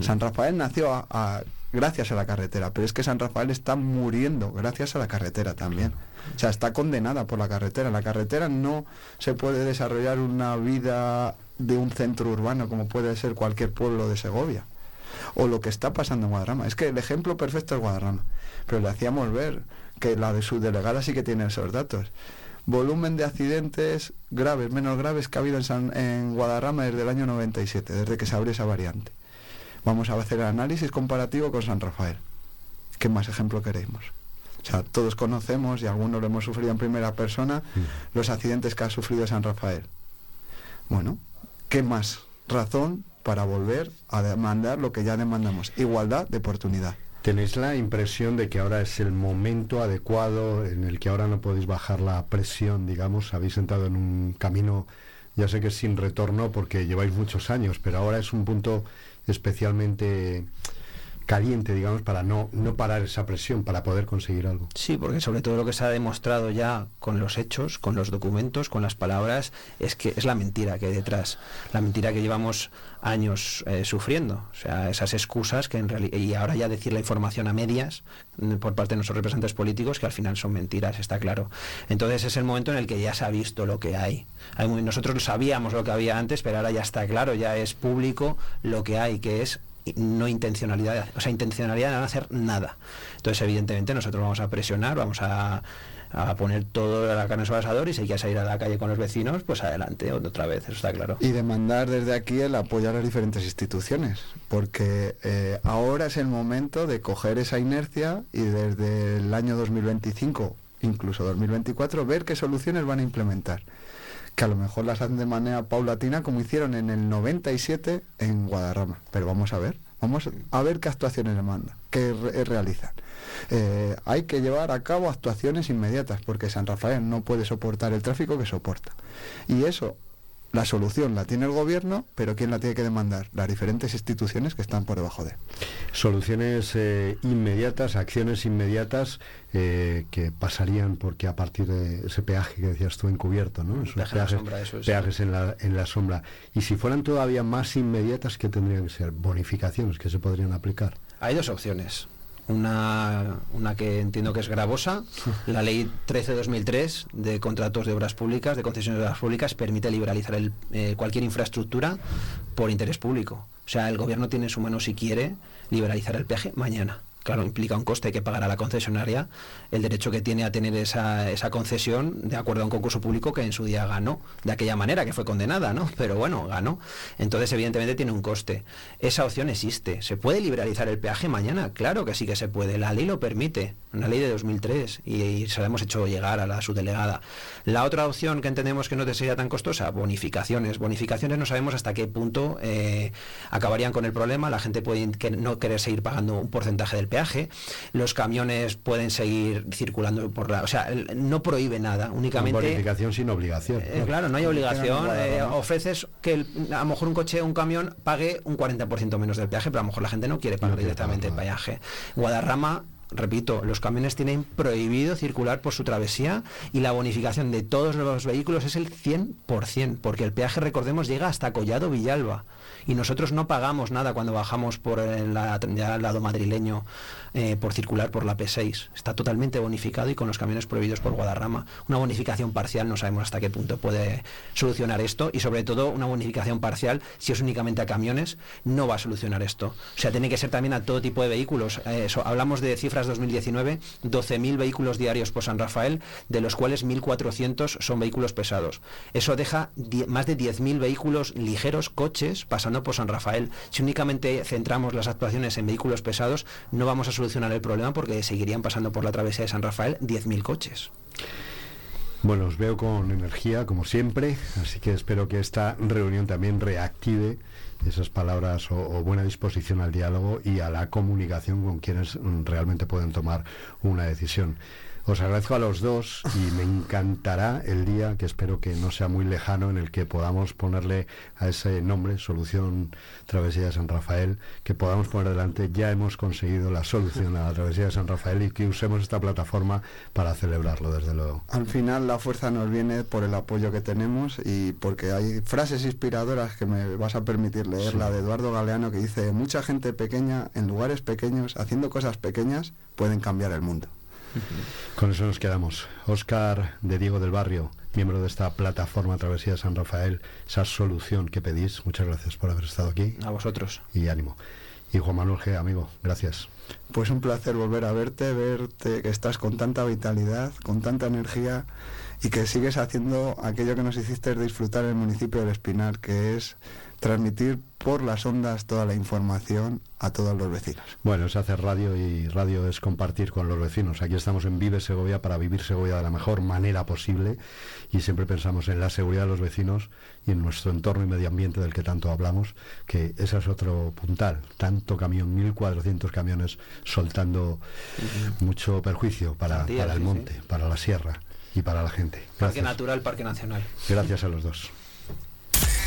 San Rafael nació a- a- gracias a la carretera, pero es que San Rafael está muriendo gracias a la carretera también. O sea, está condenada por la carretera. En la carretera no se puede desarrollar una vida de un centro urbano como puede ser cualquier pueblo de Segovia. O lo que está pasando en Guadarrama. Es que el ejemplo perfecto es Guadarrama. Pero le hacíamos ver que la de su delegada sí que tiene esos datos. Volumen de accidentes graves, menos graves que ha habido en, San- en Guadarrama desde el año 97, desde que se abrió esa variante. Vamos a hacer el análisis comparativo con San Rafael. ¿Qué más ejemplo queremos? O sea, todos conocemos y algunos lo hemos sufrido en primera persona, los accidentes que ha sufrido San Rafael. Bueno, ¿qué más razón para volver a demandar lo que ya demandamos? Igualdad de oportunidad. ¿Tenéis la impresión de que ahora es el momento adecuado en el que ahora no podéis bajar la presión, digamos? Habéis entrado en un camino, ya sé que es sin retorno porque lleváis muchos años, pero ahora es un punto especialmente caliente, digamos, para no, no parar esa presión, para poder conseguir algo. Sí, porque sobre todo lo que se ha demostrado ya con los hechos, con los documentos, con las palabras, es que es la mentira que hay detrás, la mentira que llevamos años eh, sufriendo, o sea, esas excusas que en realidad y ahora ya decir la información a medias mm, por parte de nuestros representantes políticos que al final son mentiras, está claro. Entonces es el momento en el que ya se ha visto lo que hay. hay nosotros sabíamos lo que había antes, pero ahora ya está claro, ya es público lo que hay, que es no intencionalidad, o sea, intencionalidad de no hacer nada. Entonces, evidentemente, nosotros vamos a presionar, vamos a, a poner toda la carne sobre el asador y si que salir a la calle con los vecinos, pues adelante, otra vez, eso está claro. Y demandar desde aquí el apoyo a las diferentes instituciones, porque eh, ahora es el momento de coger esa inercia y desde el año 2025, incluso 2024, ver qué soluciones van a implementar. Que a lo mejor las hacen de manera paulatina como hicieron en el 97 en Guadarrama. Pero vamos a ver, Vamos a ver qué actuaciones demandan, qué re- realizan. Eh, hay que llevar a cabo actuaciones inmediatas porque San Rafael no puede soportar el tráfico que soporta. Y eso, la solución la tiene el gobierno, pero ¿quién la tiene que demandar? Las diferentes instituciones que están por debajo de él. Soluciones eh, inmediatas, acciones inmediatas eh, que pasarían porque a partir de ese peaje que decías tú encubierto, ¿no? Esos la peajes, sombra, eso es. peajes en la, en la sombra. Y si fueran todavía más inmediatas, ¿qué tendrían que ser? Bonificaciones que se podrían aplicar. Hay dos opciones. Una, una que entiendo que es gravosa. La ley 13-2003 de contratos de obras públicas, de concesiones de obras públicas, permite liberalizar el, eh, cualquier infraestructura por interés público. O sea, el gobierno tiene en su mano, si quiere, liberalizar el peaje mañana. Claro, implica un coste que pagará la concesionaria, el derecho que tiene a tener esa, esa concesión de acuerdo a un concurso público que en su día ganó, de aquella manera, que fue condenada, ¿no? Pero bueno, ganó. Entonces, evidentemente, tiene un coste. Esa opción existe. ¿Se puede liberalizar el peaje mañana? Claro que sí que se puede. La ley lo permite, una ley de 2003, y, y se la hemos hecho llegar a la subdelegada. La otra opción que entendemos que no te sería tan costosa, bonificaciones. Bonificaciones no sabemos hasta qué punto eh, acabarían con el problema. La gente puede que- no querer seguir pagando un porcentaje del peaje. Los camiones pueden seguir circulando por la... O sea, no prohíbe nada, únicamente... Bonificación sin obligación. Eh, claro, no hay obligación. Eh, ofreces que el- a lo mejor un coche o un camión pague un 40% menos del peaje, pero a lo mejor la gente no quiere pagar No directamente el peaje. Guadarrama. Repito, los camiones tienen prohibido circular por su travesía y la bonificación de todos los vehículos es el 100%, porque el peaje, recordemos, llega hasta Collado Villalba y nosotros no pagamos nada cuando bajamos por el, lado madrileño eh, por circular por la P6. Está totalmente bonificado y con los camiones prohibidos por Guadarrama. Una bonificación parcial no sabemos hasta qué punto puede solucionar esto y sobre todo una bonificación parcial si es únicamente a camiones no va a solucionar esto. O sea, tiene que ser también a todo tipo de vehículos. Eh, eso, hablamos de cifras 2019, 12.000 vehículos diarios por San Rafael, de los cuales 1.400 son vehículos pesados. Eso deja más de 10.000 vehículos ligeros, coches, pasando por San Rafael. Si únicamente centramos las actuaciones en vehículos pesados, no vamos a solucionar el problema porque seguirían pasando por la travesía de San Rafael 10.000 coches. Bueno, os veo con energía, como siempre, así que espero que esta reunión también reactive esas palabras o, o buena disposición al diálogo y a la comunicación con quienes realmente pueden tomar una decisión. Os agradezco a los dos y me encantará el día, que espero que no sea muy lejano, en el que podamos ponerle a ese nombre, Solución Travesía de San Rafael, que podamos poner delante, ya hemos conseguido la solución a la Travesía de San Rafael y que usemos esta plataforma para celebrarlo, desde luego. Al final la fuerza nos viene por el apoyo que tenemos y porque hay frases inspiradoras que me vas a permitir leer, Sí. la de Eduardo Galeano que dice, mucha gente pequeña en lugares pequeños, haciendo cosas pequeñas, pueden cambiar el mundo. Con eso nos quedamos. Óscar de Diego del Barrio, miembro de esta plataforma Travesía de San Rafael, esa solución que pedís. Muchas gracias por haber estado aquí A vosotros. y ánimo. Y Juan Manuel G, amigo, gracias. Pues un placer volver a verte, verte que estás con tanta vitalidad, con tanta energía y que sigues haciendo aquello que nos hiciste disfrutar en el municipio del Espinar, que es transmitir por las ondas toda la información a todos los vecinos. Bueno, es hacer radio y radio es compartir con los vecinos. Aquí estamos en Vive Segovia para vivir Segovia de la mejor manera posible y siempre pensamos en la seguridad de los vecinos y en nuestro entorno y medio ambiente del que tanto hablamos, que ese es otro puntal. Tanto camión, 1.400 camiones soltando mucho perjuicio para, el monte, sí. para la sierra y para la gente. Parque. Natural, Parque Nacional. Gracias a los dos.